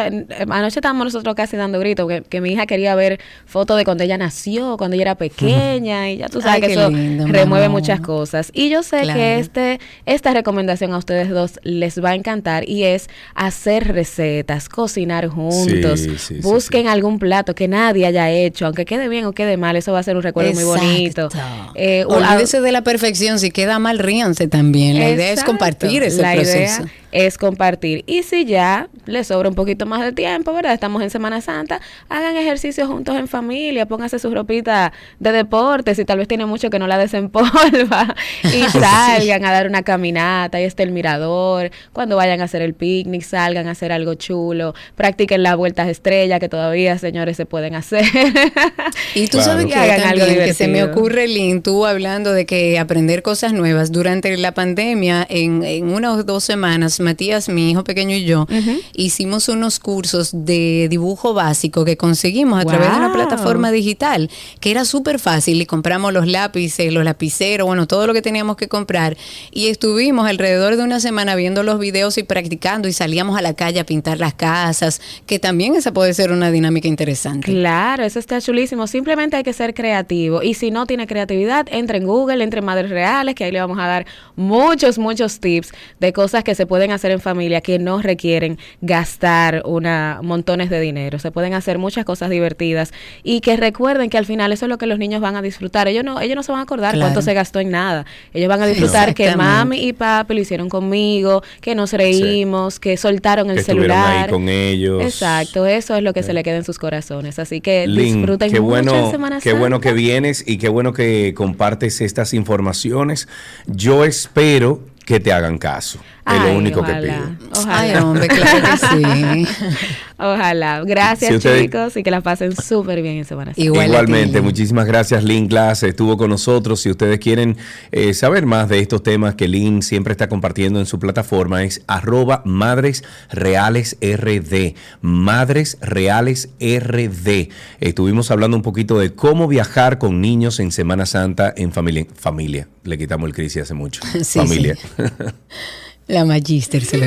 anoche estábamos nosotros casi dando gritos, que, que mi hija quería ver fotos de cuando ella nació, cuando ella era pequeña, y ya tú sabes Ay, que eso lindo, remueve muchas cosas. Y yo sé Claro. que este, esta recomendación a ustedes dos les va a encantar y es hacer recetas, cocinar juntos. Sí, sí, sí, Busquen algún plato que nadie haya hecho, aunque quede bien o quede mal, eso va a ser un recuerdo muy bonito. Eh, Olvídese de la perfección, si queda mal, ríanse también. La idea es compartir ese La proceso. idea es compartir. Y si ya les sobra un poquito más de tiempo, ¿verdad? Estamos en Semana Santa, hagan ejercicio juntos en familia, pónganse su ropita de deporte, si tal vez tiene mucho que no la desempolva, y salgan a dar una caminata, ahí está el mirador, cuando vayan a hacer el picnic, salgan a hacer algo chulo, practiquen las vueltas estrella que todavía, señores, se pueden hacer. Y tú sabes que, hagan algo que se me ocurre, Lynn, tú hablando de que aprender cosas nuevas. Durante la pandemia, en, en una o dos semanas, Matías, mi hijo pequeño y yo, hicimos unos cursos de dibujo básico que conseguimos a través de una plataforma digital, que era súper fácil y compramos los lápices, los lapiceros, bueno, todo lo que teníamos que comprar. Y estuvimos alrededor de una semana viendo los videos y practicando y salíamos a la calle a pintar las casas, que también esa puede ser una dinámica interesante. Claro, eso está chulísimo. Simplemente hay que ser creativo. Y si no tiene creatividad, entre en Google, entre en Madres Reales, que ahí le vamos a dar muchos, muchos tips de cosas que se pueden hacer en familia que no requieren gastar una montones de dinero. Se pueden hacer muchas cosas divertidas y que recuerden que al final eso es lo que los niños van a disfrutar. Ellos no, ellos no se van a acordar Claro. cuánto se gastó en nada. Ellos van a disfrutar que mami y papi lo hicieron conmigo, que nos reímos, que soltaron el que celular. ahí con ellos. Exacto, eso es lo que se le queda en sus corazones. Así que disfruten qué mucho bueno, en Semana qué Santa. bueno que vienes y qué bueno que compartes estas informaciones. Yo espero que te hagan caso. Es Ay, lo único ojalá, que pido. Ojalá. Ay, hombre, claro que sí. Ojalá. Gracias, Si chicos, y que la pasen súper bien en Semana Santa. Igualmente, muchísimas gracias Lynn Glass, estuvo con nosotros. Si ustedes quieren eh, saber más de estos temas que Lynn siempre está compartiendo en su plataforma, es arroba Madres Reales RD. Madres Reales RD. Estuvimos hablando un poquito de cómo viajar con niños en Semana Santa en familia. Familia, le quitamos el crisis hace mucho. Sí, familia. La Magister se lo.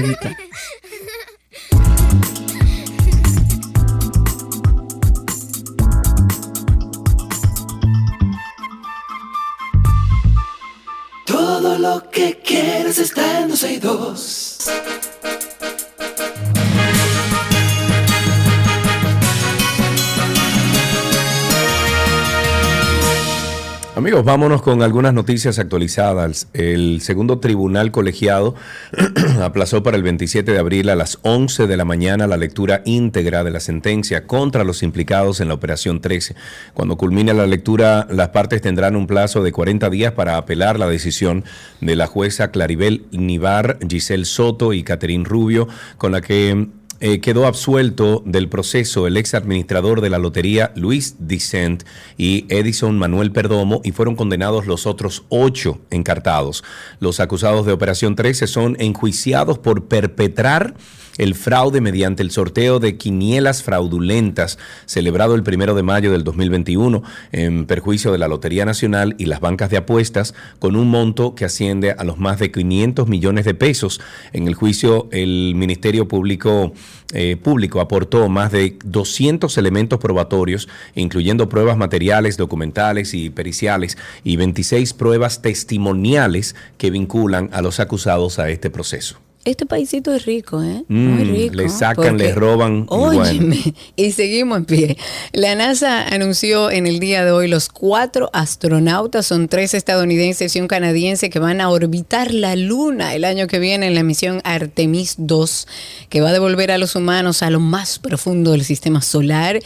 Todo lo que quieres está en 12 y 2. Amigos, vámonos con algunas noticias actualizadas. El segundo tribunal colegiado aplazó para el 27 de abril a las 11 de la mañana la lectura íntegra de la sentencia contra los implicados en la Operación 13. Cuando culmine la lectura, las partes tendrán un plazo de 40 días para apelar la decisión de la jueza Claribel Nivar, Giselle Soto y Caterín Rubio, con la que eh, quedó absuelto del proceso el ex administrador de la lotería Luis Dicent y Edison Manuel Perdomo y fueron condenados los otros ocho encartados. Los acusados de Operación 13 son enjuiciados por perpetrar el fraude mediante el sorteo de quinielas fraudulentas celebrado el primero de mayo del 2021 en perjuicio de la Lotería Nacional y las bancas de apuestas con un monto que asciende a los más de 500 millones de pesos. En el juicio el Ministerio Público eh, público aportó más de 200 elementos probatorios, incluyendo pruebas materiales, documentales y periciales, y 26 pruebas testimoniales que vinculan a los acusados a este proceso. Este paisito es rico, ¿eh? Muy Mm, rico. le sacan, le roban. bueno. Óyeme, y seguimos en pie. La NASA anunció en el día de hoy los cuatro astronautas, son tres estadounidenses y un canadiense que van a orbitar la Luna el año que viene en la misión Artemis 2, que va a devolver a los humanos a lo más profundo del sistema solar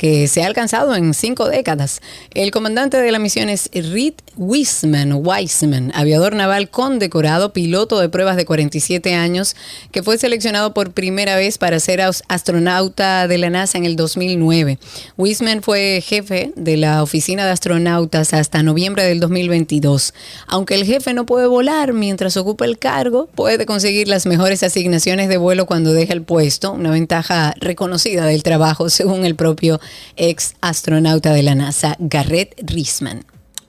que se ha alcanzado en cinco décadas. El comandante de la misión es Reed Wiseman, Wiseman, aviador naval condecorado, piloto de pruebas de 47 años, que fue seleccionado por primera vez para ser astronauta de la NASA en el 2009. Wiseman fue jefe de la oficina de astronautas hasta noviembre del 2022. Aunque el jefe no puede volar mientras ocupa el cargo, puede conseguir las mejores asignaciones de vuelo cuando deja el puesto, una ventaja reconocida del trabajo según el propio ex astronauta de la NASA, Garrett Risman.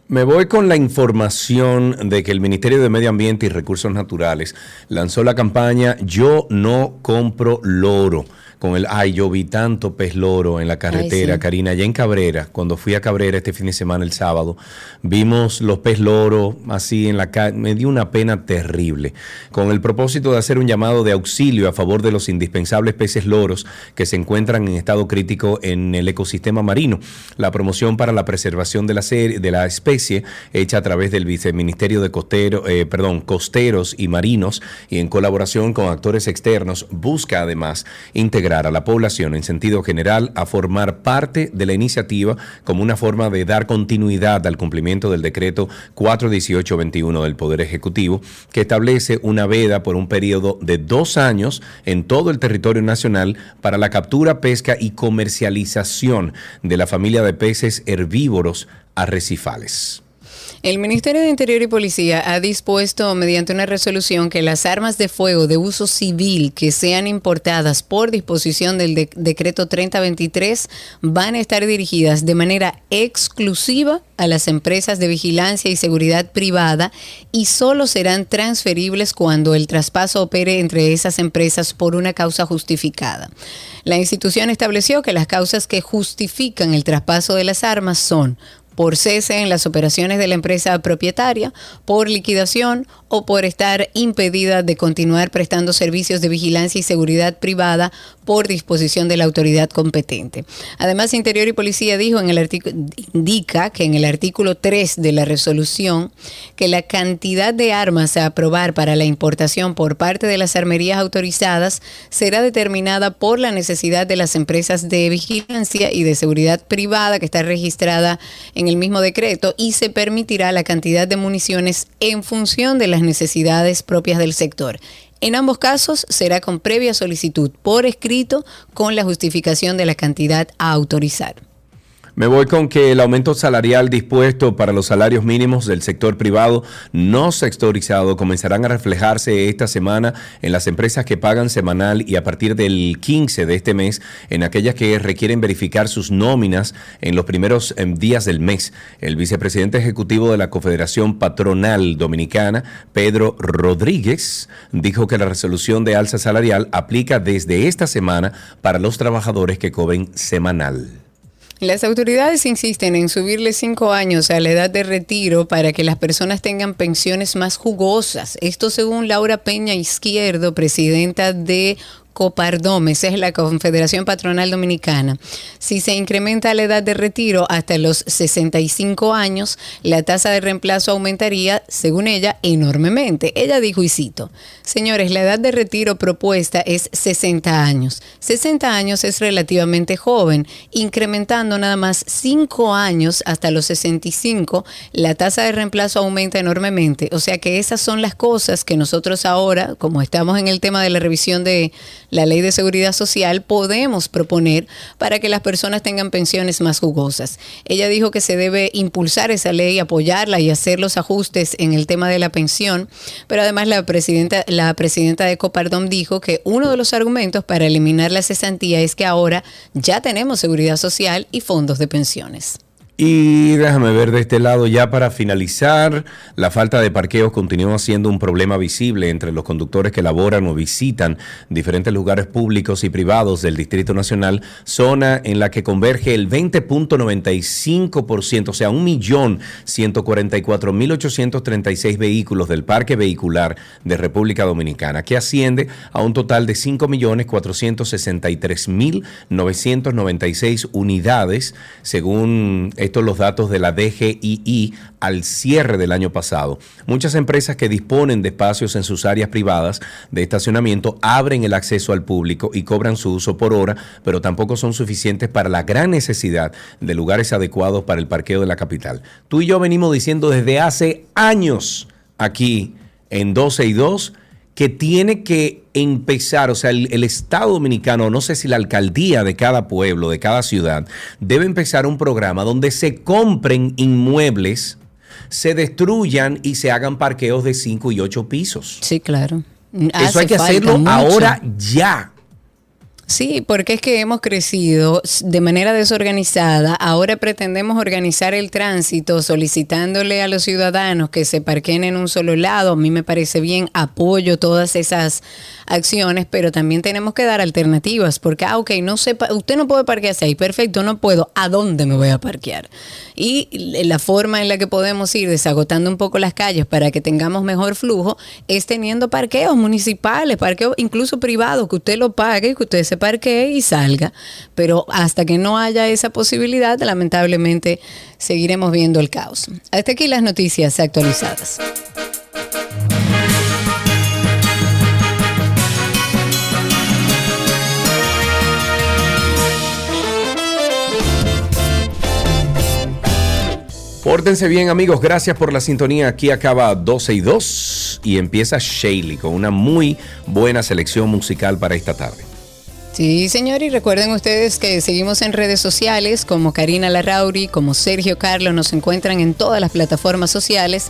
Me voy con la información de que el Ministerio de Medio Ambiente y Recursos Naturales lanzó la campaña Yo no compro loro con el, ay, yo vi tanto pez loro en la carretera, sí. Karina, allá en Cabrera, cuando fui a Cabrera este fin de semana, el sábado, vimos los pez loro así en la calle, me dio una pena terrible, con el propósito de hacer un llamado de auxilio a favor de los indispensables peces loros que se encuentran en estado crítico en el ecosistema marino. La promoción para la preservación de la, serie, de la especie, hecha a través del Viceministerio de Costero, eh, perdón, Costeros y Marinos, y en colaboración con actores externos, busca además integrar a la población en sentido general a formar parte de la iniciativa como una forma de dar continuidad al cumplimiento del decreto 41821 del Poder Ejecutivo, que establece una veda por un periodo de dos años en todo el territorio nacional para la captura, pesca y comercialización de la familia de peces herbívoros arrecifales. El Ministerio de Interior y Policía ha dispuesto mediante una resolución que las armas de fuego de uso civil que sean importadas por disposición del de- decreto 3023 van a estar dirigidas de manera exclusiva a las empresas de vigilancia y seguridad privada y solo serán transferibles cuando el traspaso opere entre esas empresas por una causa justificada. La institución estableció que las causas que justifican el traspaso de las armas son por cese en las operaciones de la empresa propietaria, por liquidación o por estar impedida de continuar prestando servicios de vigilancia y seguridad privada por disposición de la autoridad competente. Además, Interior y Policía dijo en el indica que en el artículo 3 de la resolución que la cantidad de armas a aprobar para la importación por parte de las armerías autorizadas será determinada por la necesidad de las empresas de vigilancia y de seguridad privada que está registrada en el mismo decreto y se permitirá la cantidad de municiones en función de las necesidades propias del sector. En ambos casos será con previa solicitud por escrito con la justificación de la cantidad a autorizar. Me voy con que el aumento salarial dispuesto para los salarios mínimos del sector privado no sectorizado comenzarán a reflejarse esta semana en las empresas que pagan semanal y a partir del 15 de este mes en aquellas que requieren verificar sus nóminas en los primeros em, días del mes. El vicepresidente ejecutivo de la Confederación Patronal Dominicana, Pedro Rodríguez, dijo que la resolución de alza salarial aplica desde esta semana para los trabajadores que cobren semanal. Las autoridades insisten en subirle cinco años a la edad de retiro para que las personas tengan pensiones más jugosas. Esto según Laura Peña Izquierdo, presidenta de Copardom, esa es la Confederación Patronal Dominicana. Si se incrementa la edad de retiro hasta los 65 años, la tasa de reemplazo aumentaría, según ella, enormemente. Ella dijo, y cito, señores, la edad de retiro propuesta es 60 años. 60 años es relativamente joven, incrementando nada más 5 años hasta los 65, la tasa de reemplazo aumenta enormemente. O sea que esas son las cosas que nosotros ahora, como estamos en el tema de la revisión de la ley de seguridad social, podemos proponer para que las personas tengan pensiones más jugosas. Ella dijo que se debe impulsar esa ley, apoyarla y hacer los ajustes en el tema de la pensión, pero además la presidenta, la presidenta de Copardom dijo que uno de los argumentos para eliminar la cesantía es que ahora ya tenemos seguridad social y fondos de pensiones. Y déjame ver de este lado ya para finalizar, la falta de parqueos continúa siendo un problema visible entre los conductores que laboran o visitan diferentes lugares públicos y privados del Distrito Nacional, zona en la que converge el 20.95%, o sea, 1.144.836 vehículos del parque vehicular de República Dominicana, que asciende a un total de 5.463.996 unidades, según estos los datos de la DGII al cierre del año pasado. Muchas empresas que disponen de espacios en sus áreas privadas de estacionamiento abren el acceso al público y cobran su uso por hora, pero tampoco son suficientes para la gran necesidad de lugares adecuados para el parqueo de la capital. Tú y yo venimos diciendo desde hace años aquí en 12 y 2 que tiene que empezar, o sea, el, el, Estado dominicano, no sé si la alcaldía de cada pueblo, de cada ciudad, debe empezar un programa donde se compren inmuebles, se destruyan y se hagan parqueos de 5 y 8 pisos. Sí, claro. Eso hay que hacerlo ahora ya. Sí, porque es que hemos crecido de manera desorganizada. Ahora pretendemos organizar el tránsito solicitándole a los ciudadanos que se parquen en un solo lado. A mí me parece bien, apoyo todas esas acciones, pero también tenemos que dar alternativas, porque, ah, ok, no sepa, usted no puede parquearse ahí, perfecto, no puedo, ¿a dónde me voy a parquear? Y la forma en la que podemos ir desagotando un poco las calles para que tengamos mejor flujo es teniendo parqueos municipales, parqueos incluso privados, que usted lo pague, que usted se parquee y salga. Pero hasta que no haya esa posibilidad, lamentablemente seguiremos viendo el caos. Hasta aquí las noticias actualizadas. Pórtense bien amigos, gracias por la sintonía. Aquí acaba 12 y 2 y empieza Shaley con una muy buena selección musical para esta tarde. Sí, señor, y recuerden ustedes que seguimos en redes sociales como Karina Larrauri, como Sergio Carlos, nos encuentran en todas las plataformas sociales.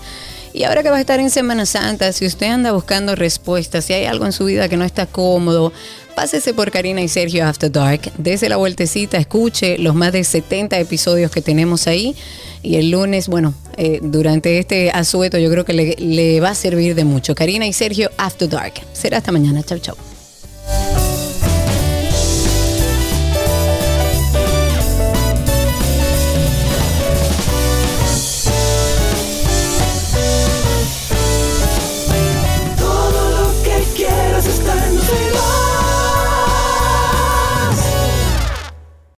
Y ahora que va a estar en Semana Santa, si usted anda buscando respuestas, si hay algo en su vida que no está cómodo, pásese por Karina y Sergio After Dark, desde la vueltecita, escuche los más de 70 episodios que tenemos ahí. Y el lunes, bueno, eh, durante este asueto yo creo que le, va a servir de mucho. Karina y Sergio After Dark. Será hasta mañana. Chau, chau.